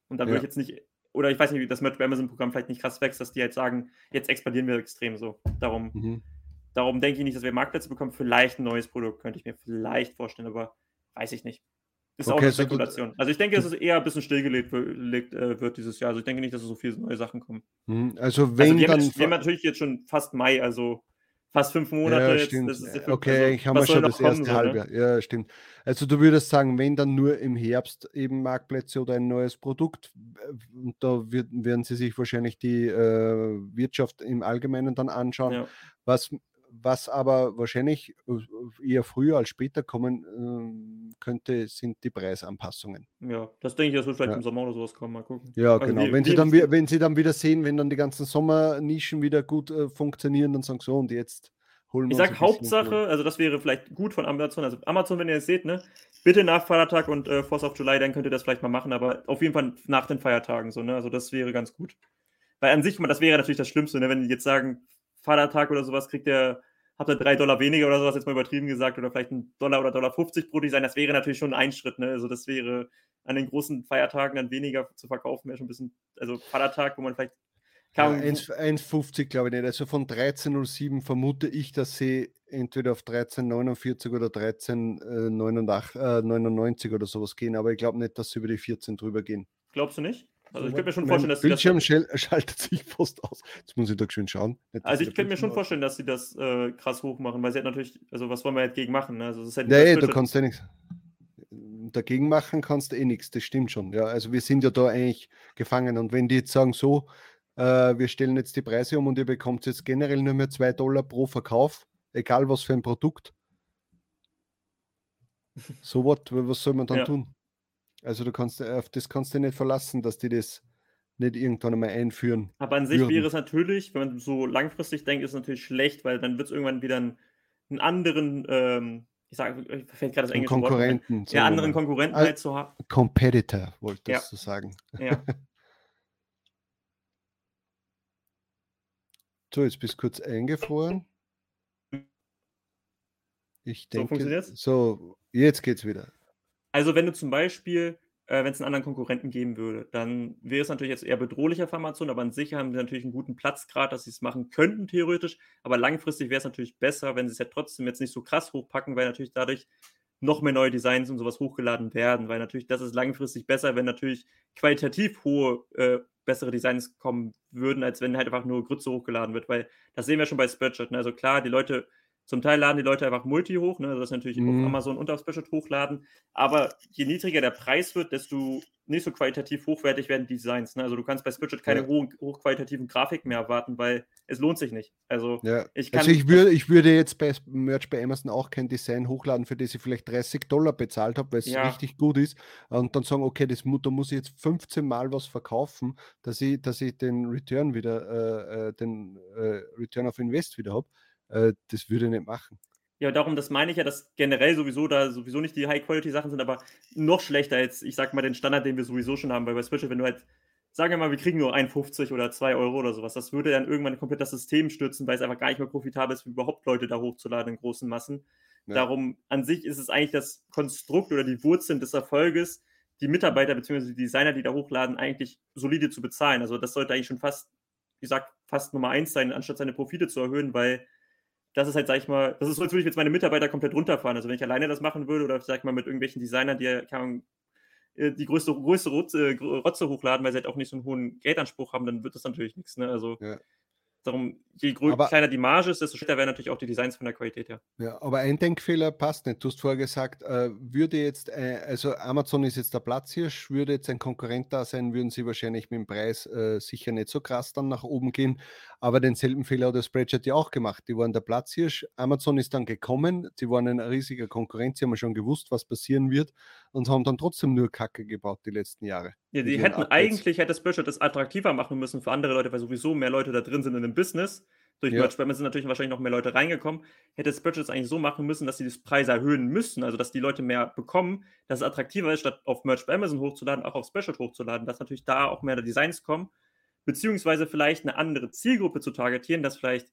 Und dann ja. würde ich jetzt nicht, oder ich weiß nicht, wie das Merch Amazon-Programm vielleicht nicht krass wächst, dass die halt sagen, jetzt expandieren wir extrem so. Darum, mhm. darum denke ich nicht, dass wir Marktplätze bekommen. Vielleicht ein neues Produkt, könnte ich mir vielleicht vorstellen, aber weiß ich nicht. Ist okay, auch eine Spekulation. Also ich denke, dass es eher ein bisschen stillgelegt äh, wird dieses Jahr. Also ich denke nicht, dass es so viele neue Sachen kommen. Hm, also wenn also wir dann... Haben, wir haben natürlich jetzt schon fast Mai, also fast fünf Monate. Ja, stimmt. Jetzt, okay, also, ich habe schon das erste kommen, halbe. ne? Ja, stimmt. Also du würdest sagen, wenn dann nur im Herbst eben Marktplätze oder ein neues Produkt, äh, da wird, werden sie sich wahrscheinlich die äh, Wirtschaft im Allgemeinen dann anschauen. Ja. Was was aber wahrscheinlich äh, eher früher als später kommen ähm, könnte, sind die Preisanpassungen. Ja, das denke ich, das wird vielleicht ja. im Sommer oder sowas kommen. Mal gucken. Ja, also genau. Die, wenn, die, sie dann, wenn sie dann wieder sehen, wenn dann die ganzen Sommernischen wieder gut äh, funktionieren, dann sagen sie so, und jetzt holen ich sag Hauptsache, also das wäre vielleicht gut von Amazon. Also Amazon, wenn ihr es seht, ne, bitte nach Feiertag und äh, Force of July, dann könnt ihr das vielleicht mal machen, aber auf jeden Fall nach den Feiertagen so, ne? Also das wäre ganz gut. Weil an sich, das wäre natürlich das Schlimmste, ne? wenn die jetzt sagen, Vatertag oder sowas kriegt ihr, habt ihr drei Dollar weniger oder sowas, jetzt mal übertrieben gesagt, oder vielleicht ein Dollar oder Dollar 50 pro Design, das wäre natürlich schon ein Schritt, ne? Also das wäre an den großen Feiertagen dann weniger zu verkaufen, wäre schon ein bisschen, also Vatertag, wo man vielleicht ja, 1,50 glaube ich nicht. Also von 13,07 vermute ich, dass sie entweder auf 13,49 oder 13,99 äh, oder sowas gehen, aber ich glaube nicht, dass sie über die 14 drüber gehen. Glaubst du nicht? Also ich könnte mir schon vorstellen, dass Bildschirm sie das schaltet sich fast aus. Jetzt muss ich da schön schauen. Nicht, also ich könnte mir schon vorstellen, dass sie das äh, krass hoch machen, weil sie hat natürlich, also was wollen wir jetzt gegen machen? Ne? Also das halt nee, du kannst ja nichts. Dagegen machen kannst du eh nichts, das stimmt schon. Ja, also wir sind ja da eigentlich gefangen. Und wenn die jetzt sagen, so, äh, wir stellen jetzt die Preise um und ihr bekommt jetzt generell nur mehr 2 Dollar pro Verkauf, egal was für ein Produkt. So was, was soll man dann ja. tun? Also du kannst auf das kannst du nicht verlassen, dass die das nicht irgendwann einmal einführen. Aber an sich würden. wäre es natürlich, wenn man so langfristig denkt, ist es natürlich schlecht, weil dann wird es irgendwann wieder einen, einen anderen, ähm, ich sage, fällt gerade das englische Konkurrenten, Wort, ja, anderen Konkurrenten halt zu haben. Competitor, wollte ich ja. so sagen. Ja. So, jetzt bist du kurz eingefroren. Ich denke, so, so jetzt geht's wieder. Also, wenn du zum Beispiel, äh, wenn es einen anderen Konkurrenten geben würde, dann wäre es natürlich jetzt eher bedrohlicher für Amazon, aber an sich haben sie natürlich einen guten Platzgrad, dass sie es machen könnten, theoretisch. Aber langfristig wäre es natürlich besser, wenn sie es ja trotzdem jetzt nicht so krass hochpacken, weil natürlich dadurch noch mehr neue Designs und sowas hochgeladen werden, weil natürlich das ist langfristig besser, wenn natürlich qualitativ hohe äh, bessere Designs kommen würden, als wenn halt einfach nur Grütze hochgeladen wird, weil das sehen wir schon bei Spreadshirt. Ne? Also klar, die Leute, zum Teil laden die Leute einfach Multi hoch, ne? Also das ist natürlich mhm. auf Amazon und auf Spreadshirt hochladen, aber je niedriger der Preis wird, desto nicht so qualitativ hochwertig werden die Designs. Ne? Also du kannst bei Spreadshirt keine ja. hoch, hochqualitativen Grafiken mehr erwarten, weil es lohnt sich nicht. Also ja. ich kann. Also ich würde, ich würde jetzt bei Merch bei Amazon auch kein Design hochladen, für das ich vielleicht 30 Dollar bezahlt habe, weil es ja. richtig gut ist. Und dann sagen, okay, das, da muss ich jetzt 15 Mal was verkaufen, dass ich, dass ich den Return wieder, äh, äh den äh, Return of Invest wieder habe. Äh, das würde ich nicht machen. Ja, darum, das meine ich ja, dass generell sowieso da sowieso nicht die High-Quality-Sachen sind, aber noch schlechter als, ich sag mal, den Standard, den wir sowieso schon haben. Weil bei Switch, wenn du halt, sagen wir mal, wir kriegen nur 1,50 oder 2 Euro oder sowas, das würde dann irgendwann komplett das System stürzen, weil es einfach gar nicht mehr profitabel ist, überhaupt Leute da hochzuladen in großen Massen. Ja. Darum, an sich ist es eigentlich das Konstrukt oder die Wurzeln des Erfolges, die Mitarbeiter bzw. die Designer, die da hochladen, eigentlich solide zu bezahlen. Also das sollte eigentlich schon fast, wie gesagt, fast Nummer eins sein, anstatt seine Profite zu erhöhen, weil das ist halt, sag ich mal, das ist so, als würde ich jetzt meine Mitarbeiter komplett runterfahren. Also wenn ich alleine das machen würde oder sag ich mal mit irgendwelchen Designern, die kann, äh, die größte, größte Rotze, Rotze, hochladen, weil sie halt auch nicht so einen hohen Geldanspruch haben, dann wird das natürlich nichts. Ne? Also ja. Darum, je aber, kleiner die Marge ist, desto schlechter werden natürlich auch die Designs von der Qualität her. Ja, aber ein Denkfehler passt nicht. Du hast vorher gesagt, äh, würde jetzt, äh, also Amazon ist jetzt der Platzhirsch, würde jetzt ein Konkurrent da sein, würden sie wahrscheinlich mit dem Preis äh, sicher nicht so krass dann nach oben gehen. Aber denselben Fehler hat der Spreadshirt ja auch gemacht. Die waren der Platzhirsch. Amazon ist dann gekommen, sie waren ein riesiger Konkurrent, sie haben schon gewusst, was passieren wird und haben dann trotzdem nur Kacke gebaut die letzten Jahre. Ja, die hätten eigentlich, hätte Spreadshirt das attraktiver machen müssen für andere Leute, weil sowieso mehr Leute da drin sind in dem Business. Durch ja. Merch sind natürlich wahrscheinlich noch mehr Leute reingekommen. Hätte Spreadshirt es eigentlich so machen müssen, dass sie die Preise erhöhen müssen, also dass die Leute mehr bekommen, dass es attraktiver ist, statt auf Merch bei Amazon hochzuladen, auch auf Spreadshirt hochzuladen, dass natürlich da auch mehr Designs kommen beziehungsweise vielleicht eine andere Zielgruppe zu targetieren, dass vielleicht,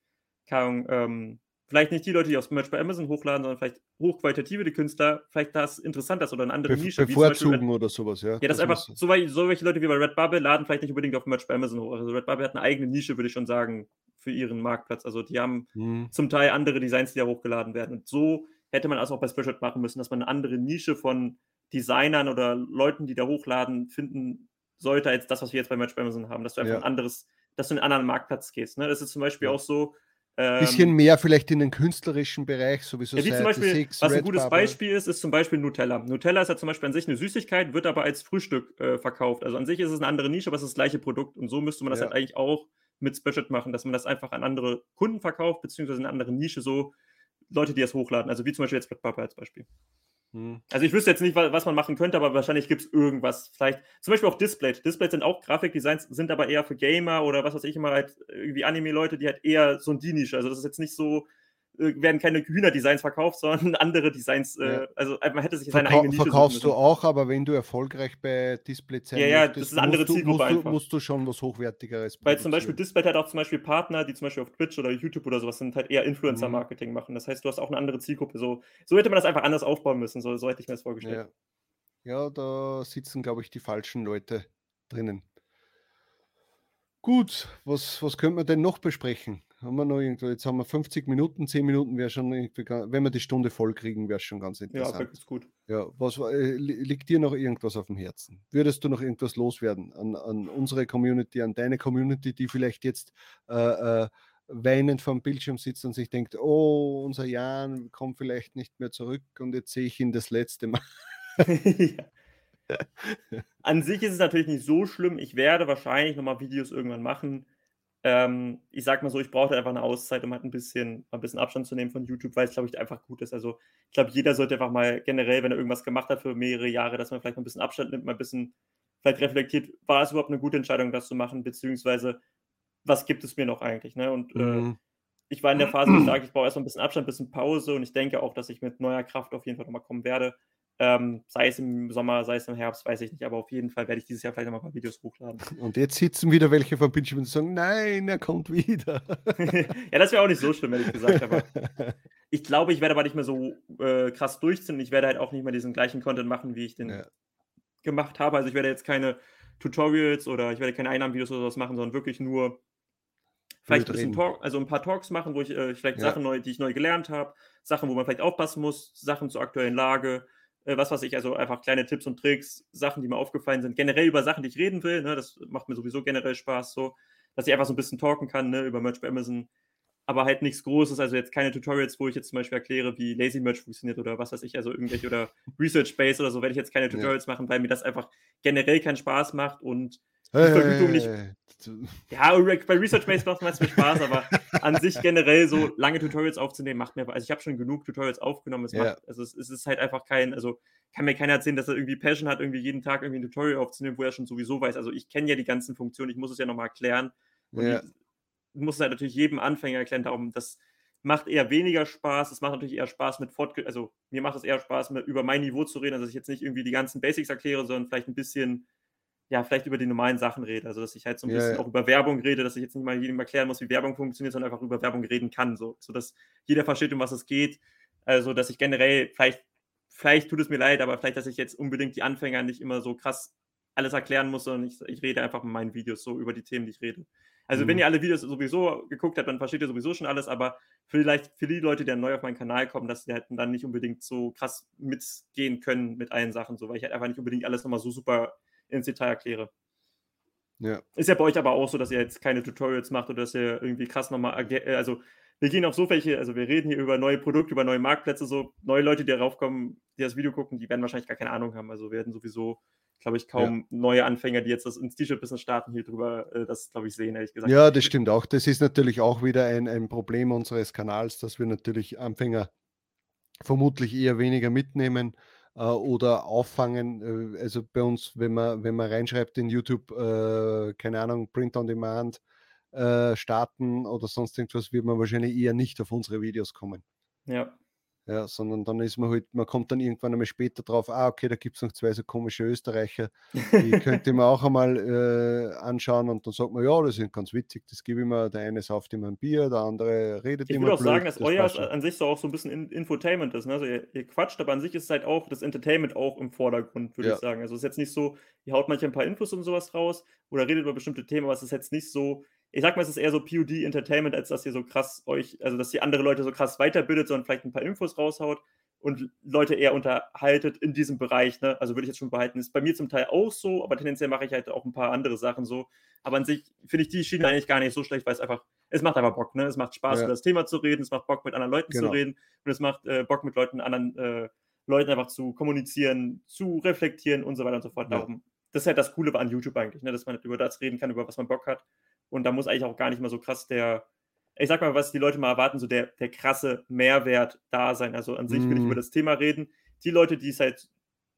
keine ähm, vielleicht nicht die Leute, die aus Merch bei Amazon hochladen, sondern vielleicht hochqualitative Künstler, vielleicht das interessant ist oder eine andere Be Nische. Bevorzugen oder sowas, ja. Ja, das, das einfach, so, so welche Leute wie bei Redbubble laden vielleicht nicht unbedingt auf Merch bei Amazon hoch. Also Redbubble hat eine eigene Nische, würde ich schon sagen, für ihren Marktplatz. Also die haben hm. zum Teil andere Designs, die da hochgeladen werden. Und so hätte man das auch bei Spreadshirt machen müssen, dass man eine andere Nische von Designern oder Leuten, die da hochladen, finden sollte als das, was wir jetzt bei Match bei Amazon haben, dass du einfach ja. ein anderes, dass du in einen anderen Marktplatz gehst. Ne? Das ist zum Beispiel ja. auch so. Ein ähm, bisschen mehr vielleicht in den künstlerischen Bereich, sowieso. Ja, wie zum Beispiel, Six, was ein gutes Bubble. Beispiel ist, ist zum Beispiel Nutella. Nutella ist ja zum Beispiel an sich eine Süßigkeit, wird aber als Frühstück äh, verkauft. Also an sich ist es eine andere Nische, aber es ist das gleiche Produkt. Und so müsste man das ja. halt eigentlich auch mit Spreadshirt machen, dass man das einfach an andere Kunden verkauft, beziehungsweise eine andere Nische, so Leute, die das hochladen. Also wie zum Beispiel jetzt Redbubble als Beispiel. Hm. Also ich wüsste jetzt nicht, was man machen könnte, aber wahrscheinlich gibt es irgendwas. Vielleicht, zum Beispiel auch Displays. Displays sind auch Grafikdesigns, sind aber eher für Gamer oder was weiß ich immer halt irgendwie Anime-Leute, die halt eher so ein die Nische. Also das ist jetzt nicht so, äh, werden keine Hühner-Designs verkauft, sondern andere Designs. Äh, ja. Also man hätte sich seine Verkau eigene Nische Verkaufst du auch, aber wenn du erfolgreich bei Display sein Ja, ja, das ist eine andere Zielgruppe musst einfach. Du, musst du schon was Hochwertigeres Weil zum Beispiel Display hat auch zum Beispiel Partner, die zum Beispiel auf Twitch oder YouTube oder sowas sind, halt eher Influencer-Marketing mhm. machen. Das heißt, du hast auch eine andere Zielgruppe. So, so hätte man das einfach anders aufbauen müssen. So, so hätte ich mir das vorgestellt. Ja, ja da sitzen, glaube ich, die falschen Leute drinnen. Gut, was, was könnte man denn noch besprechen? Haben wir noch irgendwo, jetzt haben wir 50 Minuten, 10 Minuten wäre schon irgendwie, wenn wir die Stunde voll kriegen, wäre es schon ganz interessant. Ja, ist gut. Ja, was äh, liegt dir noch irgendwas auf dem Herzen? Würdest du noch irgendwas loswerden an, an unsere Community, an deine Community, die vielleicht jetzt äh, äh, weinend vom Bildschirm sitzt und sich denkt, oh, unser Jan kommt vielleicht nicht mehr zurück und jetzt sehe ich ihn das letzte Mal. ja. An sich ist es natürlich nicht so schlimm. Ich werde wahrscheinlich nochmal Videos irgendwann machen. Ähm, ich sag mal so, ich brauche einfach eine Auszeit, um halt ein bisschen, ein bisschen Abstand zu nehmen von YouTube, weil es, glaube ich, einfach gut ist. Also, ich glaube, jeder sollte einfach mal generell, wenn er irgendwas gemacht hat für mehrere Jahre, dass man vielleicht mal ein bisschen Abstand nimmt, mal ein bisschen vielleicht reflektiert, war es überhaupt eine gute Entscheidung, das zu machen, beziehungsweise was gibt es mir noch eigentlich? Ne? Und äh, mhm. äh, ich war in der Phase, wo ich sage, ich brauche erstmal ein bisschen Abstand, ein bisschen Pause und ich denke auch, dass ich mit neuer Kraft auf jeden Fall nochmal kommen werde. Ähm, sei es im Sommer, sei es im Herbst, weiß ich nicht, aber auf jeden Fall werde ich dieses Jahr vielleicht noch mal ein paar Videos hochladen. Und jetzt sitzen wieder welche vom Bildschirm und sagen, nein, er kommt wieder. ja, das wäre auch nicht so schlimm, ehrlich gesagt, aber ich glaube, ich werde aber nicht mehr so äh, krass durchziehen. Ich werde halt auch nicht mehr diesen gleichen Content machen, wie ich den ja. gemacht habe. Also ich werde jetzt keine Tutorials oder ich werde keine Einnahmenvideos oder sowas machen, sondern wirklich nur vielleicht ein bisschen Talk, also ein paar Talks machen, wo ich äh, vielleicht ja. Sachen neu, die ich neu gelernt habe, Sachen, wo man vielleicht aufpassen muss, Sachen zur aktuellen Lage, äh, was weiß ich, also einfach kleine Tipps und Tricks, Sachen, die mir aufgefallen sind, generell über Sachen, die ich reden will, ne, das macht mir sowieso generell Spaß, so, dass ich einfach so ein bisschen talken kann, ne, über Merch bei Amazon, aber halt nichts Großes, also jetzt keine Tutorials, wo ich jetzt zum Beispiel erkläre, wie Lazy Merch funktioniert oder was weiß ich, also irgendwelche oder Research Base oder so, werde ich jetzt keine Tutorials ja. machen, weil mir das einfach generell keinen Spaß macht und hey, Vergütung nicht. Ja, bei Research Base macht es mir Spaß, aber an sich generell so lange Tutorials aufzunehmen, macht mir, also ich habe schon genug Tutorials aufgenommen, es, ja. macht, also es, es, ist halt einfach kein, also kann mir keiner erzählen, dass er irgendwie Passion hat, irgendwie jeden Tag irgendwie ein Tutorial aufzunehmen, wo er schon sowieso weiß. Also ich kenne ja die ganzen Funktionen, ich muss es ja nochmal erklären. Und ja. ich muss es halt natürlich jedem Anfänger erklären, darum, das macht eher weniger Spaß. Es macht natürlich eher Spaß mit Fortge also mir macht es eher Spaß, mit, über mein Niveau zu reden, also dass ich jetzt nicht irgendwie die ganzen Basics erkläre, sondern vielleicht ein bisschen ja, vielleicht über die normalen Sachen rede. Also, dass ich halt so ein bisschen ja. auch über Werbung rede, dass ich jetzt nicht mal jedem erklären muss, wie Werbung funktioniert, sondern einfach über Werbung reden kann, so, sodass jeder versteht, um was es geht. Also, dass ich generell, vielleicht, vielleicht tut es mir leid, aber vielleicht, dass ich jetzt unbedingt die Anfänger nicht immer so krass alles erklären muss, sondern ich, ich rede einfach in meinen Videos so über die Themen, die ich rede. Also, mhm. wenn ihr alle Videos sowieso geguckt habt, dann versteht ihr sowieso schon alles, aber vielleicht für die Leute, die neu auf meinen Kanal kommen, dass die halt dann nicht unbedingt so krass mitgehen können mit allen Sachen, so, weil ich halt einfach nicht unbedingt alles nochmal so super ins Detail erkläre. Ja. Ist ja bei euch aber auch so, dass ihr jetzt keine Tutorials macht oder dass ihr irgendwie krass nochmal, äh, also wir gehen auf so welche, also wir reden hier über neue Produkte, über neue Marktplätze, so neue Leute, die darauf kommen, die das Video gucken, die werden wahrscheinlich gar keine Ahnung haben. Also werden sowieso, glaube ich, kaum ja. neue Anfänger, die jetzt das ins T-Shirt-Business starten, hier drüber äh, das, glaube ich, sehen, ehrlich gesagt. Ja, das stimmt auch. Das ist natürlich auch wieder ein, ein Problem unseres Kanals, dass wir natürlich Anfänger vermutlich eher weniger mitnehmen oder auffangen. Äh, also bei uns, wenn man, wenn man reinschreibt in YouTube, äh, keine Ahnung, Print on Demand äh, starten oder sonst irgendwas, wird man wahrscheinlich eher nicht auf unsere Videos kommen. Ja. Ja, sondern dann ist man halt, man kommt dann irgendwann einmal später drauf, ah, okay, da gibt es noch zwei so komische Österreicher, die könnte man auch einmal äh, anschauen und dann sagt man, ja, das sind ganz witzig, das gebe ich mir, der eine sauft immer ein Bier, der andere redet ich immer. Ich würde auch blöd, sagen, dass das euer an sich so auch so ein bisschen in Infotainment ist. Ne? Also ihr, ihr, quatscht, aber an sich ist halt auch das Entertainment auch im Vordergrund, würde ja. ich sagen. Also es ist jetzt nicht so, ihr haut manchmal ein paar Infos und sowas raus oder redet über bestimmte Themen, aber es ist jetzt nicht so, ich sag mal, es ist eher so POD Entertainment, als dass ihr so krass euch, also dass ihr andere Leute so krass weiterbildet, sondern vielleicht ein paar Infos raushaut und Leute eher unterhaltet in diesem Bereich. Ne? Also würde ich jetzt schon behalten. Ist bei mir zum Teil auch so, aber tendenziell mache ich halt auch ein paar andere Sachen so. Aber an sich finde ich die Schiene eigentlich gar nicht so schlecht, weil es einfach, es macht einfach Bock. Ne? Es macht Spaß, ja. über das Thema zu reden, es macht Bock, mit anderen Leuten genau. zu reden und es macht äh, Bock, mit Leuten, anderen äh, Leuten einfach zu kommunizieren, zu reflektieren und so weiter und so fort. Ja. Darum, das ist halt das Coole an YouTube eigentlich, ne? dass man über das reden kann, über was man Bock hat. Und da muss eigentlich auch gar nicht mal so krass der, ich sag mal, was die Leute mal erwarten, so der, der krasse Mehrwert da sein. Also an sich mm. will ich über mhm. das Thema reden. Die Leute, die es halt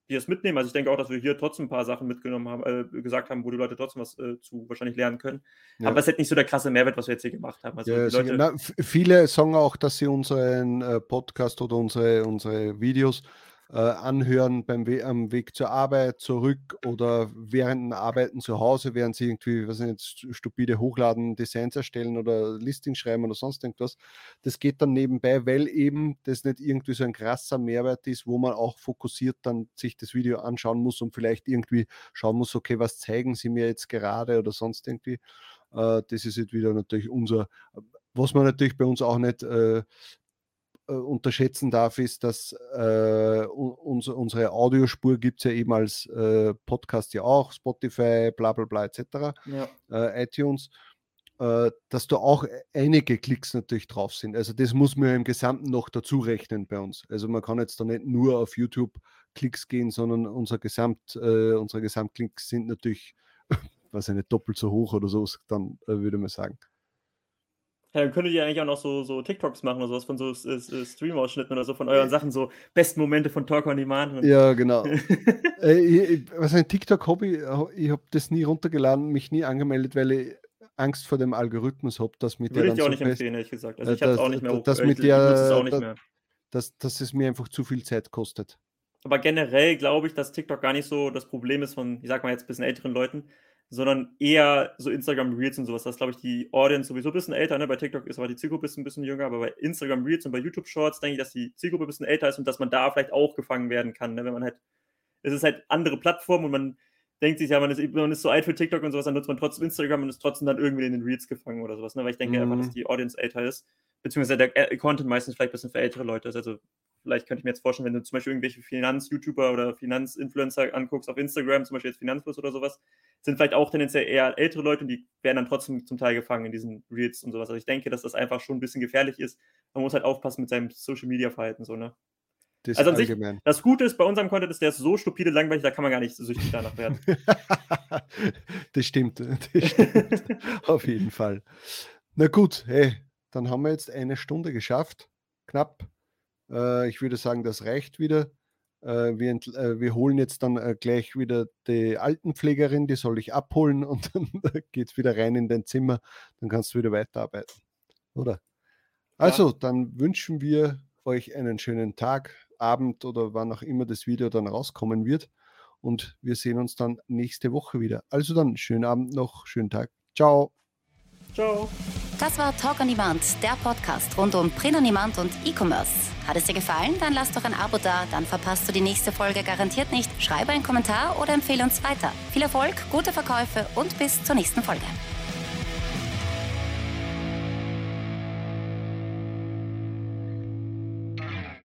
die das mitnehmen. Also ich denke auch, dass wir hier trotzdem ein paar Sachen mitgenommen haben, äh, gesagt haben, wo die Leute trotzdem was äh, zu wahrscheinlich lernen können. Ja. Aber es ist halt nicht so der krasse Mehrwert, was wir jetzt hier gemacht haben. Also ja, Leute, Na, viele sagen auch, dass sie unseren äh, Podcast oder unsere, unsere Videos äh, anhören beim We am Weg zur Arbeit, zurück oder während dem Arbeiten zu Hause, während sie irgendwie, was nicht, stupide hochladen, Designs erstellen oder Listing schreiben oder sonst irgendwas. Das geht dann nebenbei, weil eben das nicht irgendwie so ein krasser Mehrwert ist, wo man auch fokussiert dann sich das Video anschauen muss und vielleicht irgendwie schauen muss, okay, was zeigen sie mir jetzt gerade oder sonst irgendwie. Äh, das ist jetzt wieder natürlich unser, was man natürlich bei uns auch nicht äh, unterschätzen darf, ist, dass äh, uns, unsere Audiospur gibt es ja eben als äh, Podcast ja auch, Spotify, bla bla bla etc., ja. äh, iTunes, äh, dass da auch einige Klicks natürlich drauf sind. Also das muss man im Gesamten noch dazu rechnen bei uns. Also man kann jetzt da nicht nur auf YouTube Klicks gehen, sondern unser Gesamt, äh, unsere Gesamtklicks sind natürlich, was nicht, doppelt so hoch oder so, dann würde man sagen. Ja, dann könntet ihr eigentlich auch noch so, so TikToks machen oder sowas von so äh, Stream-Ausschnitten oder so von euren Sachen, so besten Momente von Talk on Demand. Ja, genau. äh, ich, was ein TikTok-Hobby, ich habe das nie runtergeladen, mich nie angemeldet, weil ich Angst vor dem Algorithmus habe, dass mit Würde ich dir auch so nicht empfehlen, ehrlich gesagt. Also ich habe es auch nicht mehr dass, mit der, nicht mehr. Dass, dass es mir einfach zu viel Zeit kostet. Aber generell glaube ich, dass TikTok gar nicht so das Problem ist von, ich sag mal jetzt ein bisschen älteren Leuten, sondern eher so Instagram Reels und sowas. Das ist, glaube ich, die Audience sowieso ein bisschen älter. Ne? Bei TikTok ist aber die Zielgruppe ein bisschen jünger, aber bei Instagram Reels und bei YouTube Shorts denke ich, dass die Zielgruppe ein bisschen älter ist und dass man da vielleicht auch gefangen werden kann. Ne? Wenn man halt, es ist halt andere Plattformen und man denkt sich ja, man ist, man ist so alt für TikTok und sowas, dann nutzt man trotzdem Instagram und ist trotzdem dann irgendwie in den Reels gefangen oder sowas. Ne? Weil ich denke mhm. einfach, dass die Audience älter ist, beziehungsweise der Content meistens vielleicht ein bisschen für ältere Leute ist. Also vielleicht könnte ich mir jetzt vorstellen, wenn du zum Beispiel irgendwelche Finanz-YouTuber oder Finanzinfluencer anguckst auf Instagram, zum Beispiel jetzt Finanzfluss oder sowas, sind vielleicht auch tendenziell eher ältere Leute und die werden dann trotzdem zum Teil gefangen in diesen Reels und sowas. Also ich denke, dass das einfach schon ein bisschen gefährlich ist. Man muss halt aufpassen mit seinem Social-Media-Verhalten, so, ne? Das also an sich, das Gute ist bei unserem Content ist, der ist so stupide langweilig, da kann man gar nicht so süchtig danach werden. das stimmt, das stimmt. auf jeden Fall. Na gut, hey, dann haben wir jetzt eine Stunde geschafft, knapp. Äh, ich würde sagen, das reicht wieder. Äh, wir, äh, wir, holen jetzt dann äh, gleich wieder die Altenpflegerin, die soll ich abholen und dann geht es wieder rein in dein Zimmer. Dann kannst du wieder weiterarbeiten. Oder? Also, ja. dann wünschen wir euch einen schönen Tag, Abend oder wann auch immer das Video dann rauskommen wird. Und wir sehen uns dann nächste Woche wieder. Also dann, schönen Abend noch, schönen Tag. Ciao. Ciao. Das war Talk on Demand, der Podcast rund um Print on Demand und E-Commerce. Hat es dir gefallen? Dann lass doch ein Abo da, dann verpasst du die nächste Folge garantiert nicht. Schreibe einen Kommentar oder empfehle uns weiter. Viel Erfolg, gute Verkäufe und bis zur nächsten Folge.